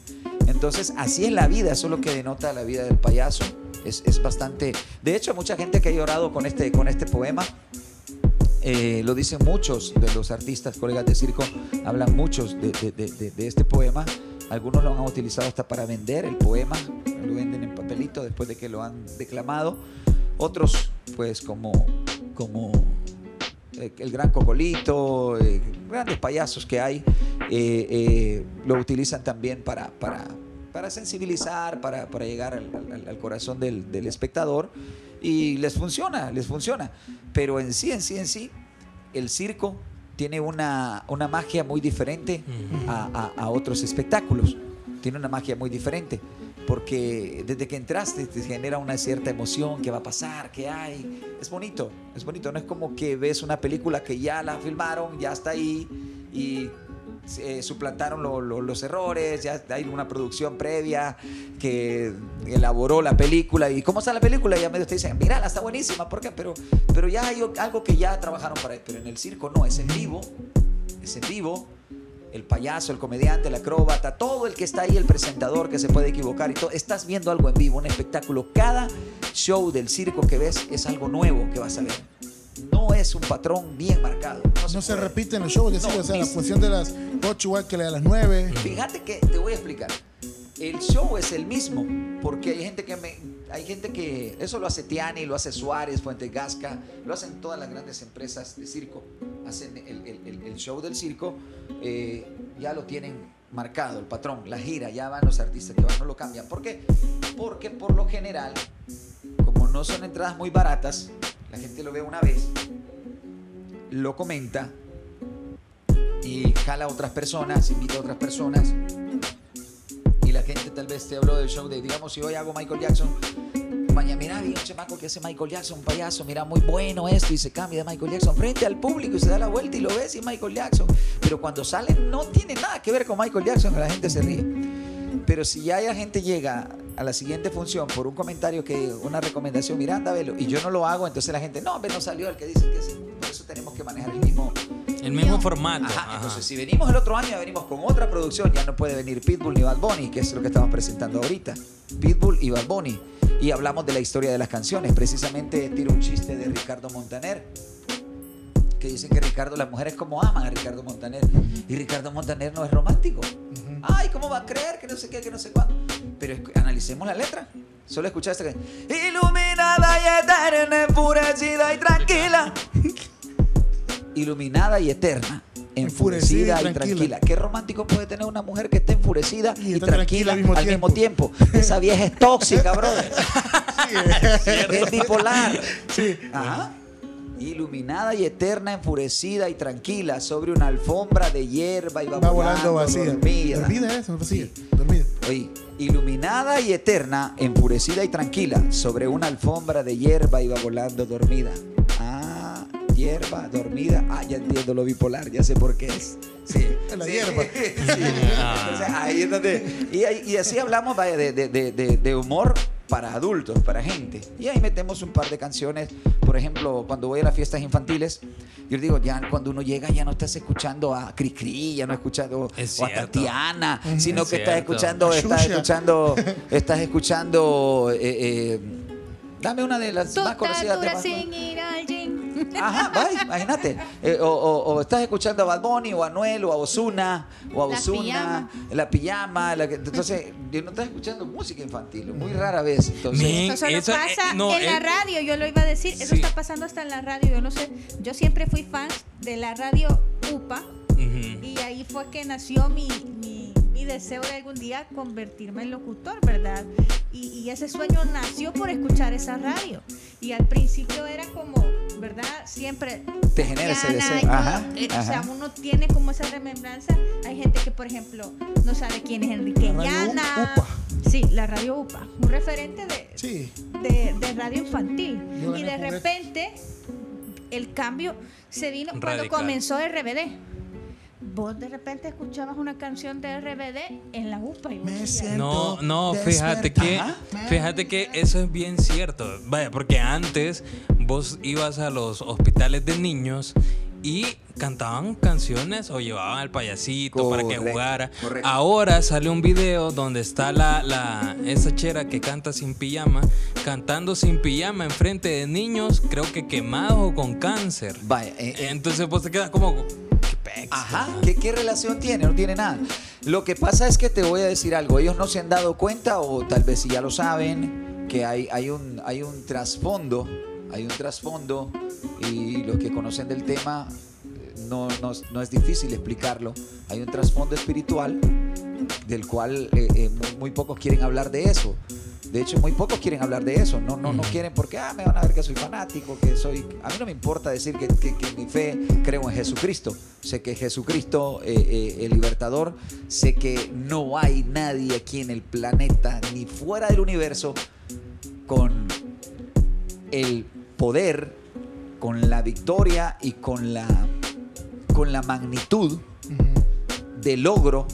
Entonces, así es la vida, eso es lo que denota la vida del payaso. Es, es bastante. De hecho, mucha gente que ha llorado con este, con este poema. eh, lo dicen muchos de los artistas, colegas de circo, hablan muchos de- de- de este poema. Algunos lo han utilizado hasta para vender el poema, lo venden en papelito después de que lo han declamado. Otros, pues, como, como eh, el gran Cocolito, eh, grandes payasos que hay, eh, lo utilizan también para, para, para sensibilizar, para, para llegar al corazón del, del espectador y les funciona, les funciona. Pero en sí, en sí, en sí, el circo tiene una, una magia muy diferente a, a- a otros espectáculos. Tiene una magia muy diferente. porque desde que entraste te genera una cierta emoción, qué va a pasar, qué hay. Es bonito, es bonito. No es como que ves una película que ya la filmaron, ya está ahí y eh, suplantaron lo- lo- los errores, ya hay una producción previa que elaboró la película. ¿Y cómo está la película? Y ya medio te dicen, mira, está buenísima, ¿por qué? Pero, pero ya hay algo que ya trabajaron para Pero en el circo no, es en vivo, es en vivo. El payaso, el comediante, el acróbata, todo el que está ahí, el presentador que se puede equivocar y todo. Estás viendo algo en vivo, un espectáculo. Cada show del circo que ves es algo nuevo que vas a ver. Es un patrón bien marcado. No se, No se puede. repite en el show, es decir, No, o sea, la función de las 8 igual que la de las 9. Fíjate que te voy a explicar. El show es el mismo, porque hay gente que me, hay gente que eso lo hace Tiani, lo hace Suárez, Fuente Gasca, lo hacen todas las grandes empresas de circo. Hacen el, el- el- el show del circo, eh, ya lo tienen marcado, el patrón, la gira, ya van los artistas que van, no lo cambian. ¿Por qué? Porque por lo general, como no son entradas muy baratas, la gente lo ve una vez, lo comenta y jala a otras personas, invita a otras personas. Y la gente tal vez te habló del show de, digamos, si hoy hago Michael Jackson, mañana, mira, vi un chamaco que hace Michael Jackson, un payaso, mira, muy bueno esto, y se cambia de Michael Jackson frente al público y se da la vuelta y lo ves y es Michael Jackson. Pero cuando sale no tiene nada que ver con Michael Jackson, la gente se ríe. Pero si ya la gente llega a la siguiente función por un comentario que, una recomendación, mira, anda, velo, y yo no lo hago, entonces la gente, no, hombre, no salió el que dice que sí. Por eso tenemos que manejar el mismo, El mismo formato. Ajá, ajá. entonces si venimos el otro año, ya venimos con otra producción, ya no puede venir Pitbull ni Bad Bunny, que es lo que estamos presentando ahorita. Pitbull y Bad Bunny. Y hablamos de la historia de las canciones. Precisamente tiro un chiste de Ricardo Montaner. Que dicen que Ricardo, las mujeres como aman a Ricardo Montaner. Y Ricardo Montaner no es romántico. Ay, ¿cómo va a creer? Que no sé qué, que no sé cuándo. Pero es- analicemos la letra. Solo escuchaste que. Iluminada y eterna, enfurecida y tranquila. (laughs) Iluminada y eterna. Enfurecida, y, tranquila. ¿Qué romántico puede tener una mujer que esté enfurecida Y tranquila, tranquila al mismo tiempo? Esa vieja es tóxica, brother. (laughs) es bipolar. Sí. Ajá. Iluminada y eterna, enfurecida y tranquila sobre una alfombra de hierba y va, Va volando vacía. dormida. Dormida es, vacía. Dormida. Oye, iluminada y eterna, enfurecida y tranquila, sobre una alfombra de hierba iba volando dormida. Ah, hierba, dormida. Ah, ya entiendo lo bipolar, ya sé por qué es. Sí. (laughs) La Sí. hierba. (laughs) Sí. Entonces, ahí es donde. Y, y así hablamos vaya, de- de- de- de humor para adultos, para gente. Y ahí metemos un par de canciones. Por ejemplo, cuando voy a las fiestas infantiles, yo digo, ya cuando uno llega, ya no estás escuchando a Cricri, ya no escuchando Es o a. Tatiana, sino Es que estás escuchando, estás escuchando, estás escuchando. eh, eh, dame una de las más conocidas de Bad Bunny. sin ir al gym. (laughs) Ajá, vaya, imagínate. Eh, o, o- o estás escuchando a Bad Bunny, o a Anuel, o a Osuna, o a pijama. la pijama. la que- entonces, no estás escuchando música infantil, muy rara vez. Entonces, Mi- Eso solo Eso, eh, pasa no, en la eh, radio, yo lo iba a decir. Eso sí. está pasando hasta en la radio. Yo no sé. Yo siempre fui fan de la radio UPA. Y ahí fue que nació mi, mi- mi deseo de algún día convertirme en locutor, ¿verdad? Y, y ese sueño nació por escuchar esa radio. Y al principio era como, ¿verdad? Siempre... Te genera ese deseo. todo. Ajá, Eh, O sea, uno tiene como esa remembranza. Hay gente que, por ejemplo, no sabe quién es Enrique La radio Llana. UPA. Sí, la radio UPA. Un referente de, Sí. de, de radio infantil. Yo Y de repente el cambio se vino cuando Radical. comenzó RBD. Vos de repente escuchabas una canción de RBD en la UPA y vos Me siento No, no, fíjate que, fíjate que eso es bien cierto. Vaya, porque antes vos ibas a los hospitales de niños y cantaban canciones o llevaban al payasito para que jugara. correcto. Ahora sale un video donde está la, la esa chera que canta sin pijama, cantando sin pijama enfrente de niños, creo que quemados o con cáncer. Vaya, eh, eh, Entonces vos te quedas como Ajá. ¿Qué, ¿qué relación tiene? No tiene nada. Lo que pasa es que te voy a decir algo. Ellos no se han dado cuenta, o tal vez si ya lo saben, que hay, hay, un, hay un trasfondo. Hay un trasfondo. Y los que conocen del tema, eh, no, no, no es difícil explicarlo. Hay un trasfondo espiritual del cual eh, eh, muy, muy pocos quieren hablar de eso. De hecho, muy pocos quieren hablar de eso. No, no, no quieren porque ah, me van a ver que soy fanático, que soy. A mí no me importa decir que, que- que mi fe creo en Jesucristo. Sé que Jesucristo, eh, eh, el libertador, sé que no hay nadie aquí en el planeta ni fuera del universo con el poder, con la victoria y con la, con la magnitud de logro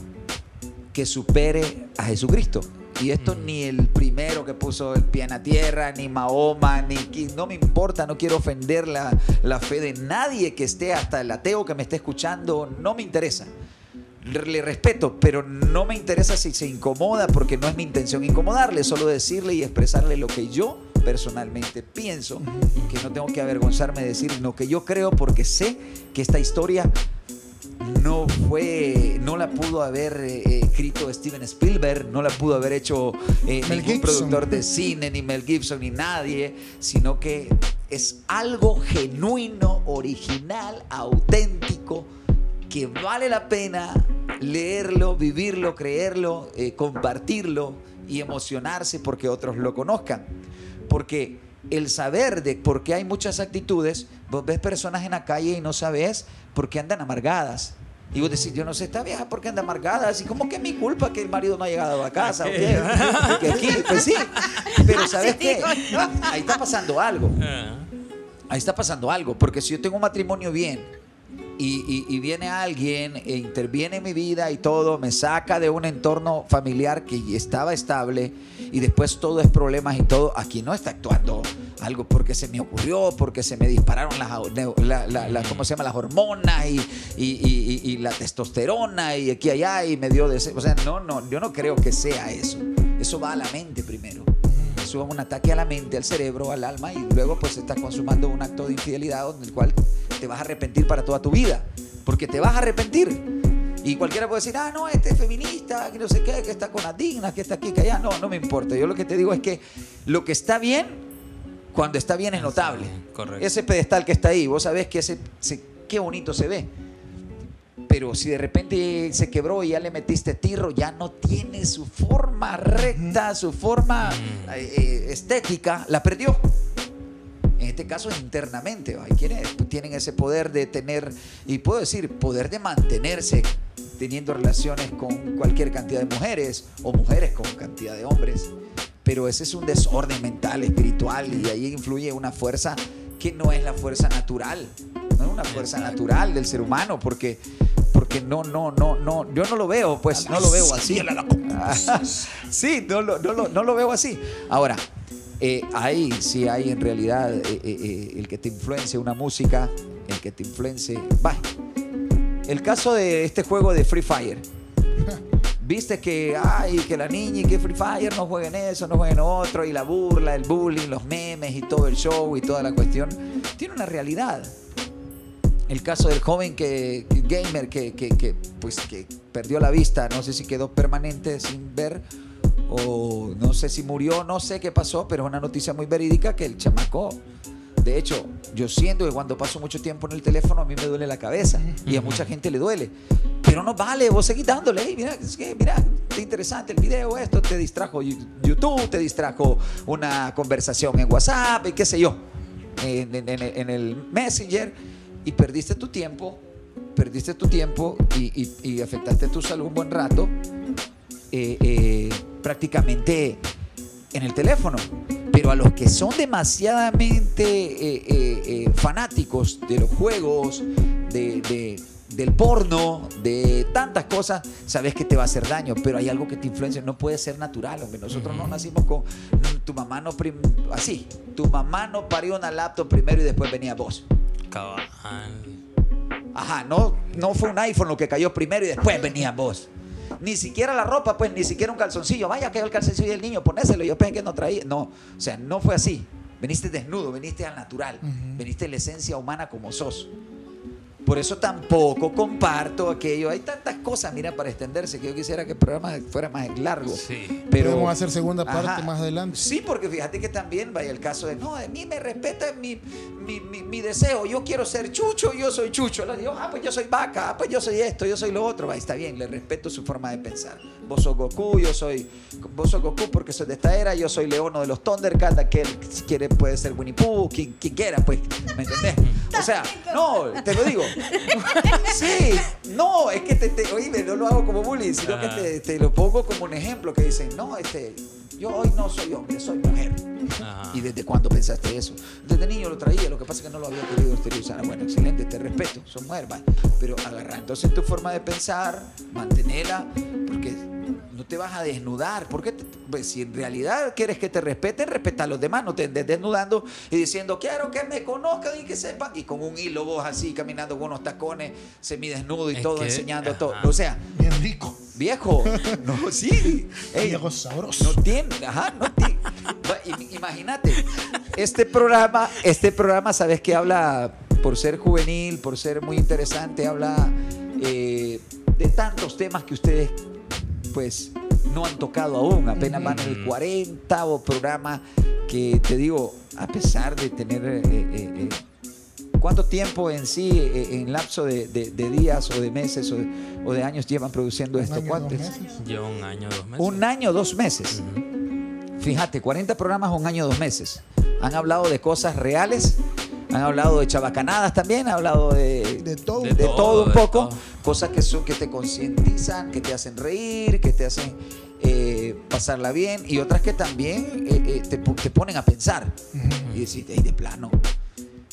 que supere a Jesucristo. Y esto ni el primero que puso el pie en la tierra, ni Mahoma, ni no me importa, no quiero ofender la, la fe de nadie que esté, hasta el ateo que me esté escuchando, no me interesa. Le, le respeto, pero no me interesa si se incomoda, porque no es mi intención incomodarle, solo decirle y expresarle lo que yo personalmente pienso, que no tengo que avergonzarme de decir lo que yo creo, porque sé que esta historia no fue, no la pudo haber eh, escrito Steven Spielberg, no la pudo haber hecho eh, ningún Gibson. productor de cine, ni Mel Gibson, ni nadie, sino que es algo genuino, original, auténtico, que vale la pena leerlo, vivirlo, creerlo, eh, compartirlo y emocionarse porque otros lo conozcan. Porque el saber de por qué hay muchas actitudes, vos ves personas en la calle y no sabes por qué andan amargadas. Y vos decís, yo no sé, esta vieja por qué anda amargada. Así como que es mi culpa que el marido no ha llegado a casa. ¿o qué? Porque aquí, pues sí. Pero (laughs) ¿sabes qué? Ahí está pasando algo. Ah. Ahí está pasando algo. Porque si yo tengo un matrimonio bien y, y- y viene alguien e interviene en mi vida y todo, me saca de un entorno familiar que estaba estable y después todo es problemas y todo, aquí no está actuando algo porque se me ocurrió, porque se me dispararon las, la, la- la- ¿cómo se llama? las hormonas y, la testosterona y aquí allá y me dio. O sea, no, no, yo no creo que sea eso. Eso va a la mente primero. Eso es un ataque a la mente, al cerebro, al alma y luego pues estás consumando un acto de infidelidad en el cual te vas a arrepentir para toda tu vida. Porque te vas a arrepentir. Y cualquiera puede decir, ah, no, este es feminista, que no sé qué, que está con las dignas, que está aquí, que allá. No, no me importa. Yo lo que te digo es que lo que está bien, cuando está bien es notable. correcto. Ese pedestal que está ahí, vos sabés que ese, qué bonito se ve. Pero si de repente se quebró y ya le metiste tirro, ya no tiene su forma recta, su forma eh, eh, estética, la perdió. En este caso internamente. Hay quienes tienen ese poder de tener, y puedo decir, poder de mantenerse teniendo relaciones con cualquier cantidad de mujeres o mujeres con cantidad de hombres. Pero ese es un desorden mental, espiritual, y ahí influye una fuerza que no es la fuerza natural. No es una fuerza natural del ser humano, porque, porque no, no, no, no, yo no lo veo, pues no lo veo así. (laughs) sí, no lo, no lo- no lo veo así. Ahora, eh, hay, sí hay en realidad eh, eh, eh, el que te influencia una música, el que te influencia. Va. El caso de este juego de Free Fire. (laughs) Viste que, ay, que la niña y que Free Fire no jueguen eso, no jueguen otro, y la burla, el bullying, los memes y todo el show y toda la cuestión, tiene una realidad. El caso del joven que- gamer que, que, que, pues, que perdió la vista, no sé si quedó permanente sin ver o no sé si murió, no sé qué pasó, pero es una noticia muy verídica que el chamaco, de hecho, yo siento que cuando paso mucho tiempo en el teléfono a mí me duele la cabeza y a mucha gente le duele. Pero no vale, vos seguís dándole, "Ey, mira, es que, mira, qué interesante el video, esto te distrajo YouTube, te distrajo una conversación en WhatsApp y qué sé yo, en, en- en- en el Messenger y perdiste tu tiempo, perdiste tu tiempo y, y- y afectaste tu salud un buen rato, eh, eh, prácticamente en el teléfono. Pero a los que son demasiadamente eh, eh, eh, fanáticos de los juegos, de, de- del porno, de tantas cosas, sabes que te va a hacer daño, pero hay algo que te influencia, no puede ser natural, hombre. Nosotros no nacimos con tu mamá no así, tu mamá no parió una laptop primero y después venía vos. Cabal. Ajá, no, no fue un iPhone lo que cayó primero y después venía vos. Ni siquiera la ropa, pues, ni siquiera un calzoncillo. Vaya, cayó el calzoncillo del niño, ponéselo. Yo pensé que no traía. No, o sea, no fue así. Veniste desnudo, veniste al natural. Veniste la esencia humana como sos. Por eso tampoco comparto aquello. Hay tantas cosas, mira, para extenderse, que yo quisiera que el programa fuera más largo. Sí. Pero, Podemos hacer segunda parte Ajá. más adelante. Sí, porque fíjate que también vaya el caso de, no, a mí me respeta mi, mi, mi- mi deseo, yo quiero ser chucho, yo soy chucho. Le digo, ah, pues yo soy vaca, ah, pues yo soy esto, yo soy lo otro. Va, está bien, le respeto su forma de pensar. Vos sos Goku, yo soy, vos sos Goku porque soy de esta era, yo soy Leono de los Thundercats, aquel si quiere puede ser Winnie Pooh, quien, quien quiera, pues, ¿me entendés? (laughs) O sea, no, te lo digo. Sí, no, es que te, te oíme, no lo hago como bullying, sino que Ajá. te, te lo pongo como un ejemplo que dicen, no, este, yo hoy no soy hombre, soy mujer. ¿Y desde cuándo pensaste eso? Desde niño lo traía, lo que pasa es que no lo había querido exteriorizar. Bueno, excelente, te respeto, son mujer, va. Pero agarra entonces tu forma de pensar, mantenerla, porque no te vas a desnudar. Porque pues, si en realidad quieres que te respeten, respeta a los demás, no te andes desnudando y diciendo, quiero que me conozcan y que sepan. Y con un hilo vos así, caminando con unos tacones, semidesnudo y Es todo, que- enseñando ajá. todo. O sea, Bien rico. viejo, (laughs) no, sí. Ey, Viejo sabroso. no tiene, ajá, no tiene. Imagínate, este programa, este programa, sabes que habla por ser juvenil, por ser muy interesante, habla eh, de tantos temas que ustedes, pues, no han tocado aún. Apenas van en el 40 programa que te digo, a pesar de tener eh, eh, eh, ¿Cuánto tiempo en sí, eh, en lapso de, de- de días o de meses o de, o de años llevan produciendo Un esto? año, dos ¿Cuántos? meses. Lleva un año, dos meses. Un año, dos meses. Fíjate, 40 programas, un año, dos meses. Han hablado de cosas reales, han hablado de chabacanadas también, han hablado de, De todo. de De todo, todo, un de poco. todo. Cosas que, son, que te concientizan, que te hacen reír, que te hacen eh, pasarla bien y otras que también eh, eh, te, te ponen a pensar y decir, "Ey, de plano.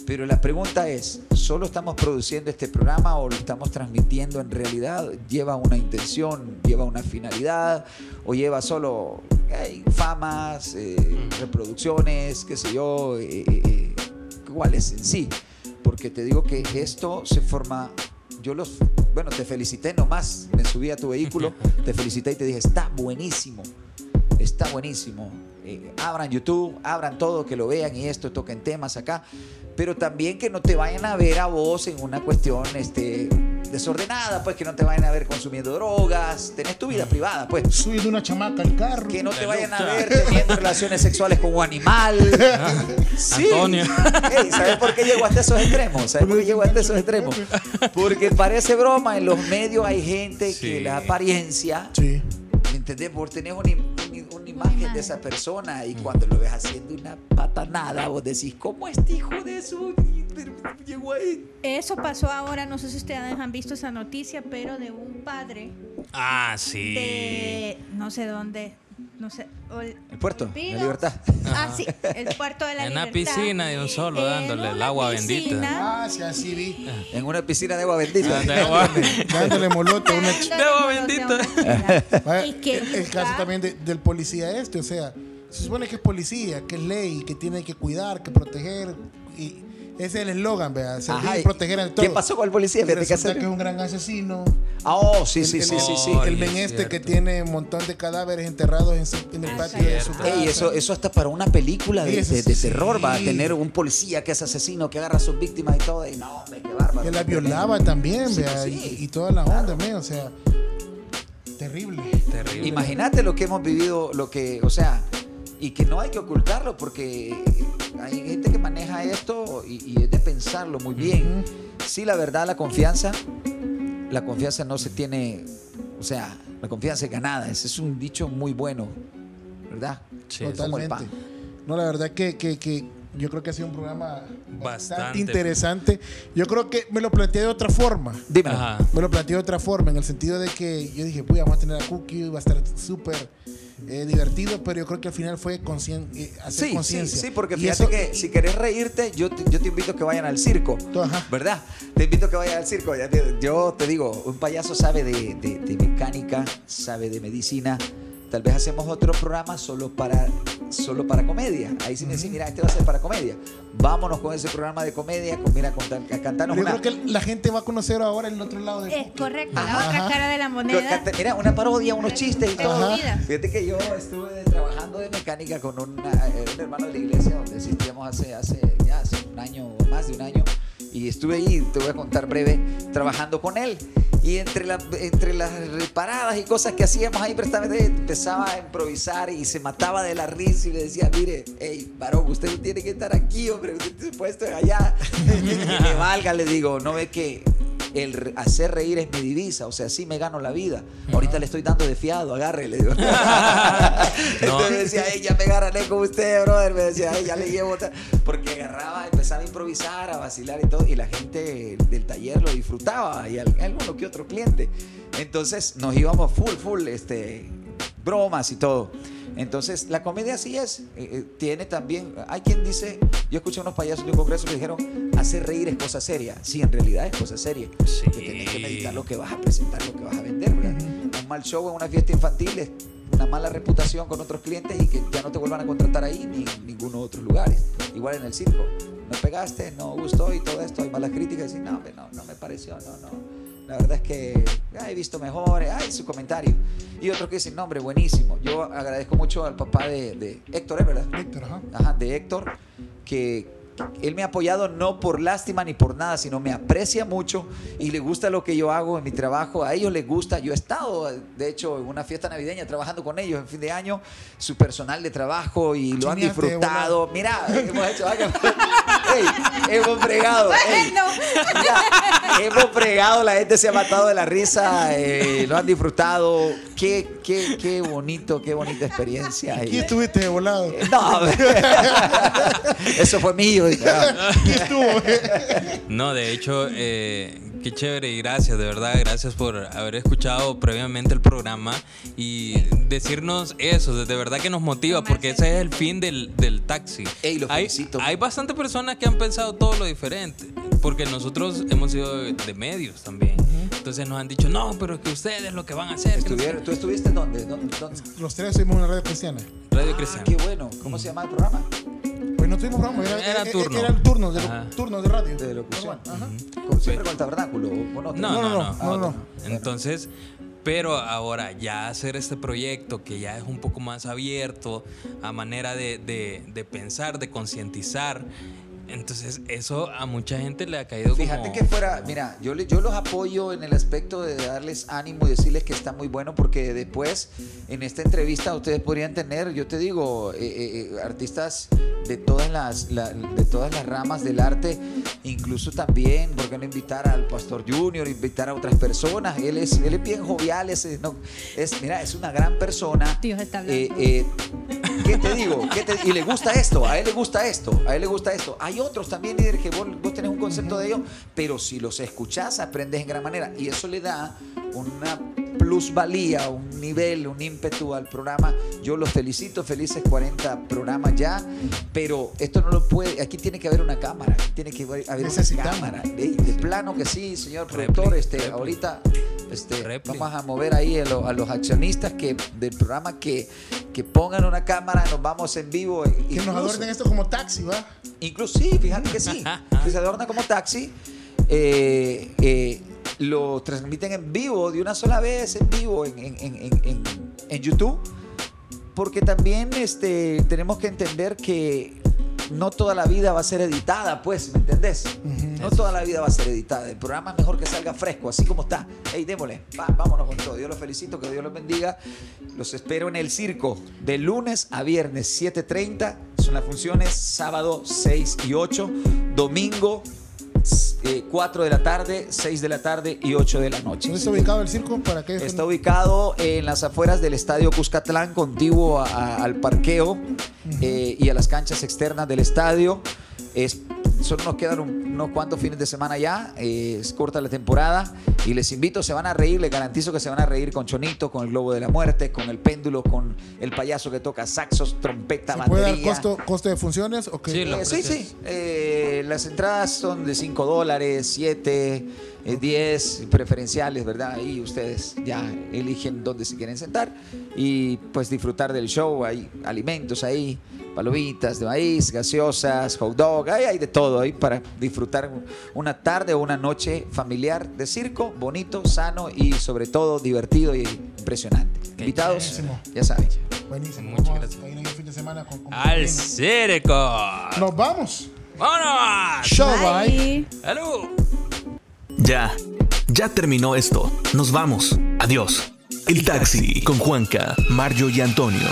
Pero la pregunta es, ¿solo estamos produciendo este programa o lo estamos transmitiendo en realidad? ¿Lleva una intención, lleva una finalidad o lleva solo eh, famas, eh, reproducciones, qué sé yo? eh, eh, eh, ¿Cuál es en sí? Porque te digo que esto se forma... Yo los... Bueno, te felicité nomás, me subí a tu vehículo, (laughs) te felicité y te dije, está buenísimo. Está buenísimo. Eh, abran YouTube, abran todo, que lo vean y esto, toquen temas acá. Pero también que no te vayan a ver a vos en una cuestión este, desordenada, pues que no te vayan a ver consumiendo drogas. Tenés tu vida privada, pues. Subiendo una chamaca al carro. Que no te vayan a ver teniendo (laughs) relaciones sexuales con un animal. (laughs) Sí. Antonio. Ey, ¿Sabes por qué llego hasta esos extremos? ¿Sabes por qué llego hasta esos extremos? Porque parece broma, en los medios hay gente que Sí. la apariencia Sí. ¿Me entendés? Por tener una, una- una imagen de esa persona y cuando lo ves haciendo una patanada, vos decís, ¿cómo este hijo de su llegó ahí? Eso pasó ahora, no sé si ustedes han visto esa noticia, pero de un padre Ah, sí. de no sé dónde, no sé. Ol- El puerto, la Olvidos. libertad. Ah, sí, el puerto de la En una libertad. piscina de un solo, En dándole el una agua piscina, bendita. Ah, sí, así vi. En una piscina de agua bendita. Ah, de agua. Dándole molote a una dándole agua de bendita. (laughs) el, el caso también de- del policía este, o sea, se supone que es policía, que es ley, que tiene que cuidar, que proteger. Y ese es el eslogan, vea, servir Ajá, y ¿y proteger ante todo. ¿Qué pasó con el policía? Y Fíjate que resulta hace- que es un gran asesino. Ah, oh, sí, sí, el, sí, el- sí, sí. Oh, el men es este que tiene un montón de cadáveres enterrados en, su- en el Es patio de su casa. Ey, eso, eso hasta para una película de, de- de sí. terror va a tener un policía que es asesino, que agarra a sus víctimas y todo. Y no, hombre, qué bárbaro. Que la violaba también, vea, sí. y, y toda la onda, men, o sea, terrible. Terrible. Imagínate lo que hemos vivido, lo que, o sea, y que no hay que ocultarlo porque hay gente que maneja esto y, y es de pensarlo muy bien. Sí, la verdad, la confianza, la confianza no se tiene, o sea, la confianza es ganada. Ese es un dicho muy bueno, ¿verdad? Sí, Totalmente. No, la verdad que, que, que yo creo que ha sido un programa bastante, Bastante. interesante. Yo creo que me lo planteé de otra forma. Ajá. Me lo planteé de otra forma, en el sentido de que yo dije, pues vamos a tener a Cookie, va a estar súper eh, divertido, pero yo creo que al final fue concien- eh, hacer Sí, sí, conciencia. sí, porque Y fíjate eso- que si querés reírte, yo te, yo te invito a que vayan al circo, Ajá. ¿verdad? Te invito a que vayan al circo. Yo te digo, un payaso sabe de, de- de mecánica, sabe de medicina. Tal vez hacemos otro programa solo para, solo para comedia. Ahí sí me dicen, mira, este va a ser para comedia. Vámonos con ese programa de comedia, con, mira, con, a cantarnos Pero yo una... creo que la gente va a conocer ahora el otro lado de Es correcto, la Ajá. otra cara de la moneda. Mira, una parodia, unos chistes y todo. Fíjate que yo estuve trabajando de mecánica con una- eh, un hermano de la iglesia donde asistíamos hace, hace, ya hace un año, más de un año. Y estuve ahí, te voy a contar breve, trabajando con él. Y entre, la- entre las reparadas y cosas que hacíamos ahí, prestamente empezaba a improvisar y se mataba de la risa y le decía, mire, hey, varón, usted no tiene que estar aquí, hombre, usted puesto allá. (laughs) que le valga, le digo, no ve que el hacer reír es mi divisa, o sea, así me gano la vida. Ahorita le estoy dando de fiado, agarre, le digo. (laughs) Entonces me decía, "Ey, ya me agarraré con usted, brother. Me decía, "Ey, ya le llevo. otra". Porque agarraba, empezaba a improvisar, a vacilar y todo, y la gente del taller lo disfrutaba, y al- alguno que otro cliente. Entonces nos íbamos full, full, este, bromas y todo. Entonces, la comedia así es. eh, eh, tiene también. Hay quien dice. Yo escuché unos payasos de un congreso que dijeron: hacer reír es cosa seria. Sí, en realidad es cosa seria. Sí. Porque tienes que meditar lo que vas a presentar, lo que vas a vender, ¿verdad? Un mal show en una fiesta infantil es una mala reputación con otros clientes y que ya no te vuelvan a contratar ahí ni en ninguno otros lugares. Igual en el circo. No pegaste, no gustó y todo esto. Hay malas críticas y no, no, no me pareció, no, no. La verdad es que ah, he visto mejores, ay, su comentario. Y otros que dicen, no, hombre, buenísimo. Yo agradezco mucho al papá de, de Héctor, ¿es verdad? Héctor, ajá. Ajá, de Héctor, que él me ha apoyado no por lástima ni por nada, sino me aprecia mucho y le gusta lo que yo hago en mi trabajo. A ellos les gusta. Yo he estado, de hecho, en una fiesta navideña trabajando con ellos en fin de año, su personal de trabajo y lo han disfrutado. Mira, hemos hecho, (laughs) Ey, hemos fregado. ey, Bueno. Mira, hemos fregado, la gente se ha matado de la risa, eh, lo han disfrutado. Qué, qué, qué bonito, qué bonita experiencia. Aquí Y- estuviste de volado. no, (laughs) eso fue mío. Aquí estuvo. No, de hecho, eh, qué chévere y gracias, de verdad, gracias por haber escuchado previamente el programa y decirnos eso, de verdad que nos motiva, porque ese es el fin del, del taxi. Ey, lo hay, hay bastantes personas que han pensado todo lo diferente, porque nosotros hemos sido de medios también. Entonces nos han dicho, no, pero es que ustedes lo que van a hacer. Estuvieron- ¿Tú estuviste dónde? ¿Dónde? dónde? Los tres en una radio cristiana. qué". Radio Ah, Cristiana. qué bueno. ¿Cómo se llama el programa? Pues no tuvimos programa, era, Era era- turno. Era el turno de, turno de radio. De locución. Ajá. Con- Siempre con el tabernáculo. ¿o no? No, no, no. no, no, no. Entonces, pero ahora ya hacer este proyecto que ya es un poco más abierto a manera de, de- de pensar, de concientizar. Entonces, eso a mucha gente le ha caído Fíjate como... que fuera, mira, yo, le- yo los apoyo en el aspecto de darles ánimo y decirles que está muy bueno porque después en esta entrevista ustedes podrían tener, yo te digo, eh, eh, eh, artistas de todas las la- de todas las ramas del arte, incluso también, ¿por qué no invitar al Pastor Junior, invitar a otras personas? Él es, él es bien jovial, es, no, es, mira, es una gran persona. Dios está hablando. Eh, eh, ¿Qué te digo? ¿Qué te- y le gusta esto, a él le gusta esto, a él le gusta esto. Hay otros también, líder, que vos, vos tenés un concepto de ellos, pero si los escuchás, aprendes en gran manera. Y eso le da una plusvalía, un nivel, un ímpetu al programa. Yo los felicito, felices 40 programas ya, pero esto no lo puede, aquí tiene que haber una cámara, aquí tiene que haber una cámara. De, de plano que sí, señor productor, este, repli. ahorita este, Repli. vamos a mover ahí a, lo- a los accionistas que del programa que, que pongan una cámara, nos vamos en vivo. Que incluso- nos adornen esto como taxi, ¿va? Incluso sí, fíjate que sí. (laughs) que se adorna como taxi. eh, eh, lo transmiten en vivo, de una sola vez en vivo en, en- en- en- en- en YouTube. Porque también este, tenemos que entender que no toda la vida va a ser editada, pues, ¿me entendés? No toda la vida va a ser editada. El programa es mejor que salga fresco, así como está. Ey, démosle, va, vámonos con todo. Yo los felicito, que Dios los bendiga. Los espero en el circo de lunes a viernes 7.30. Son las funciones sábado 6 y 8, domingo eh, 4 de la tarde, 6 de la tarde y 8 de la noche. ¿Dónde está ubicado el circo? ¿Para qué? Está ubicado en las afueras del Estadio Cuscatlán, contiguo a- a- al parqueo eh, y a las canchas externas del estadio. Es, solo nos quedan un- unos cuantos fines de semana ya, eh, es corta la temporada y les invito, se van a reír, les garantizo que se van a reír con Chonito, con el Globo de la Muerte, con el péndulo, con el payaso que toca saxos, trompeta, ¿Se puede dar batería. costo, costo de funciones? ¿o qué? Sí, Eh, los sí, precios. sí. Eh, las entradas son de 5 dólares, 7, 10 preferenciales, ¿verdad? Ahí ustedes ya eligen dónde se quieren sentar y pues disfrutar del show. Hay alimentos ahí, palomitas de maíz, gaseosas, hot dog, ahí hay de todo ahí para disfrutar una tarde o una noche familiar de circo, bonito, sano y sobre todo divertido y impresionante. Qué Invitados, chéverísimo. ya saben. Buenísimo. Muchas Vamos gracias. caer en el fin de semana con, con- ¡Al circo! Nos vamos. ¡Vámonos! Show, bye. Bye. ¡Salud! Ya, ya terminó esto. Nos vamos. Adiós. El taxi con Juanca, Mario y Antonio.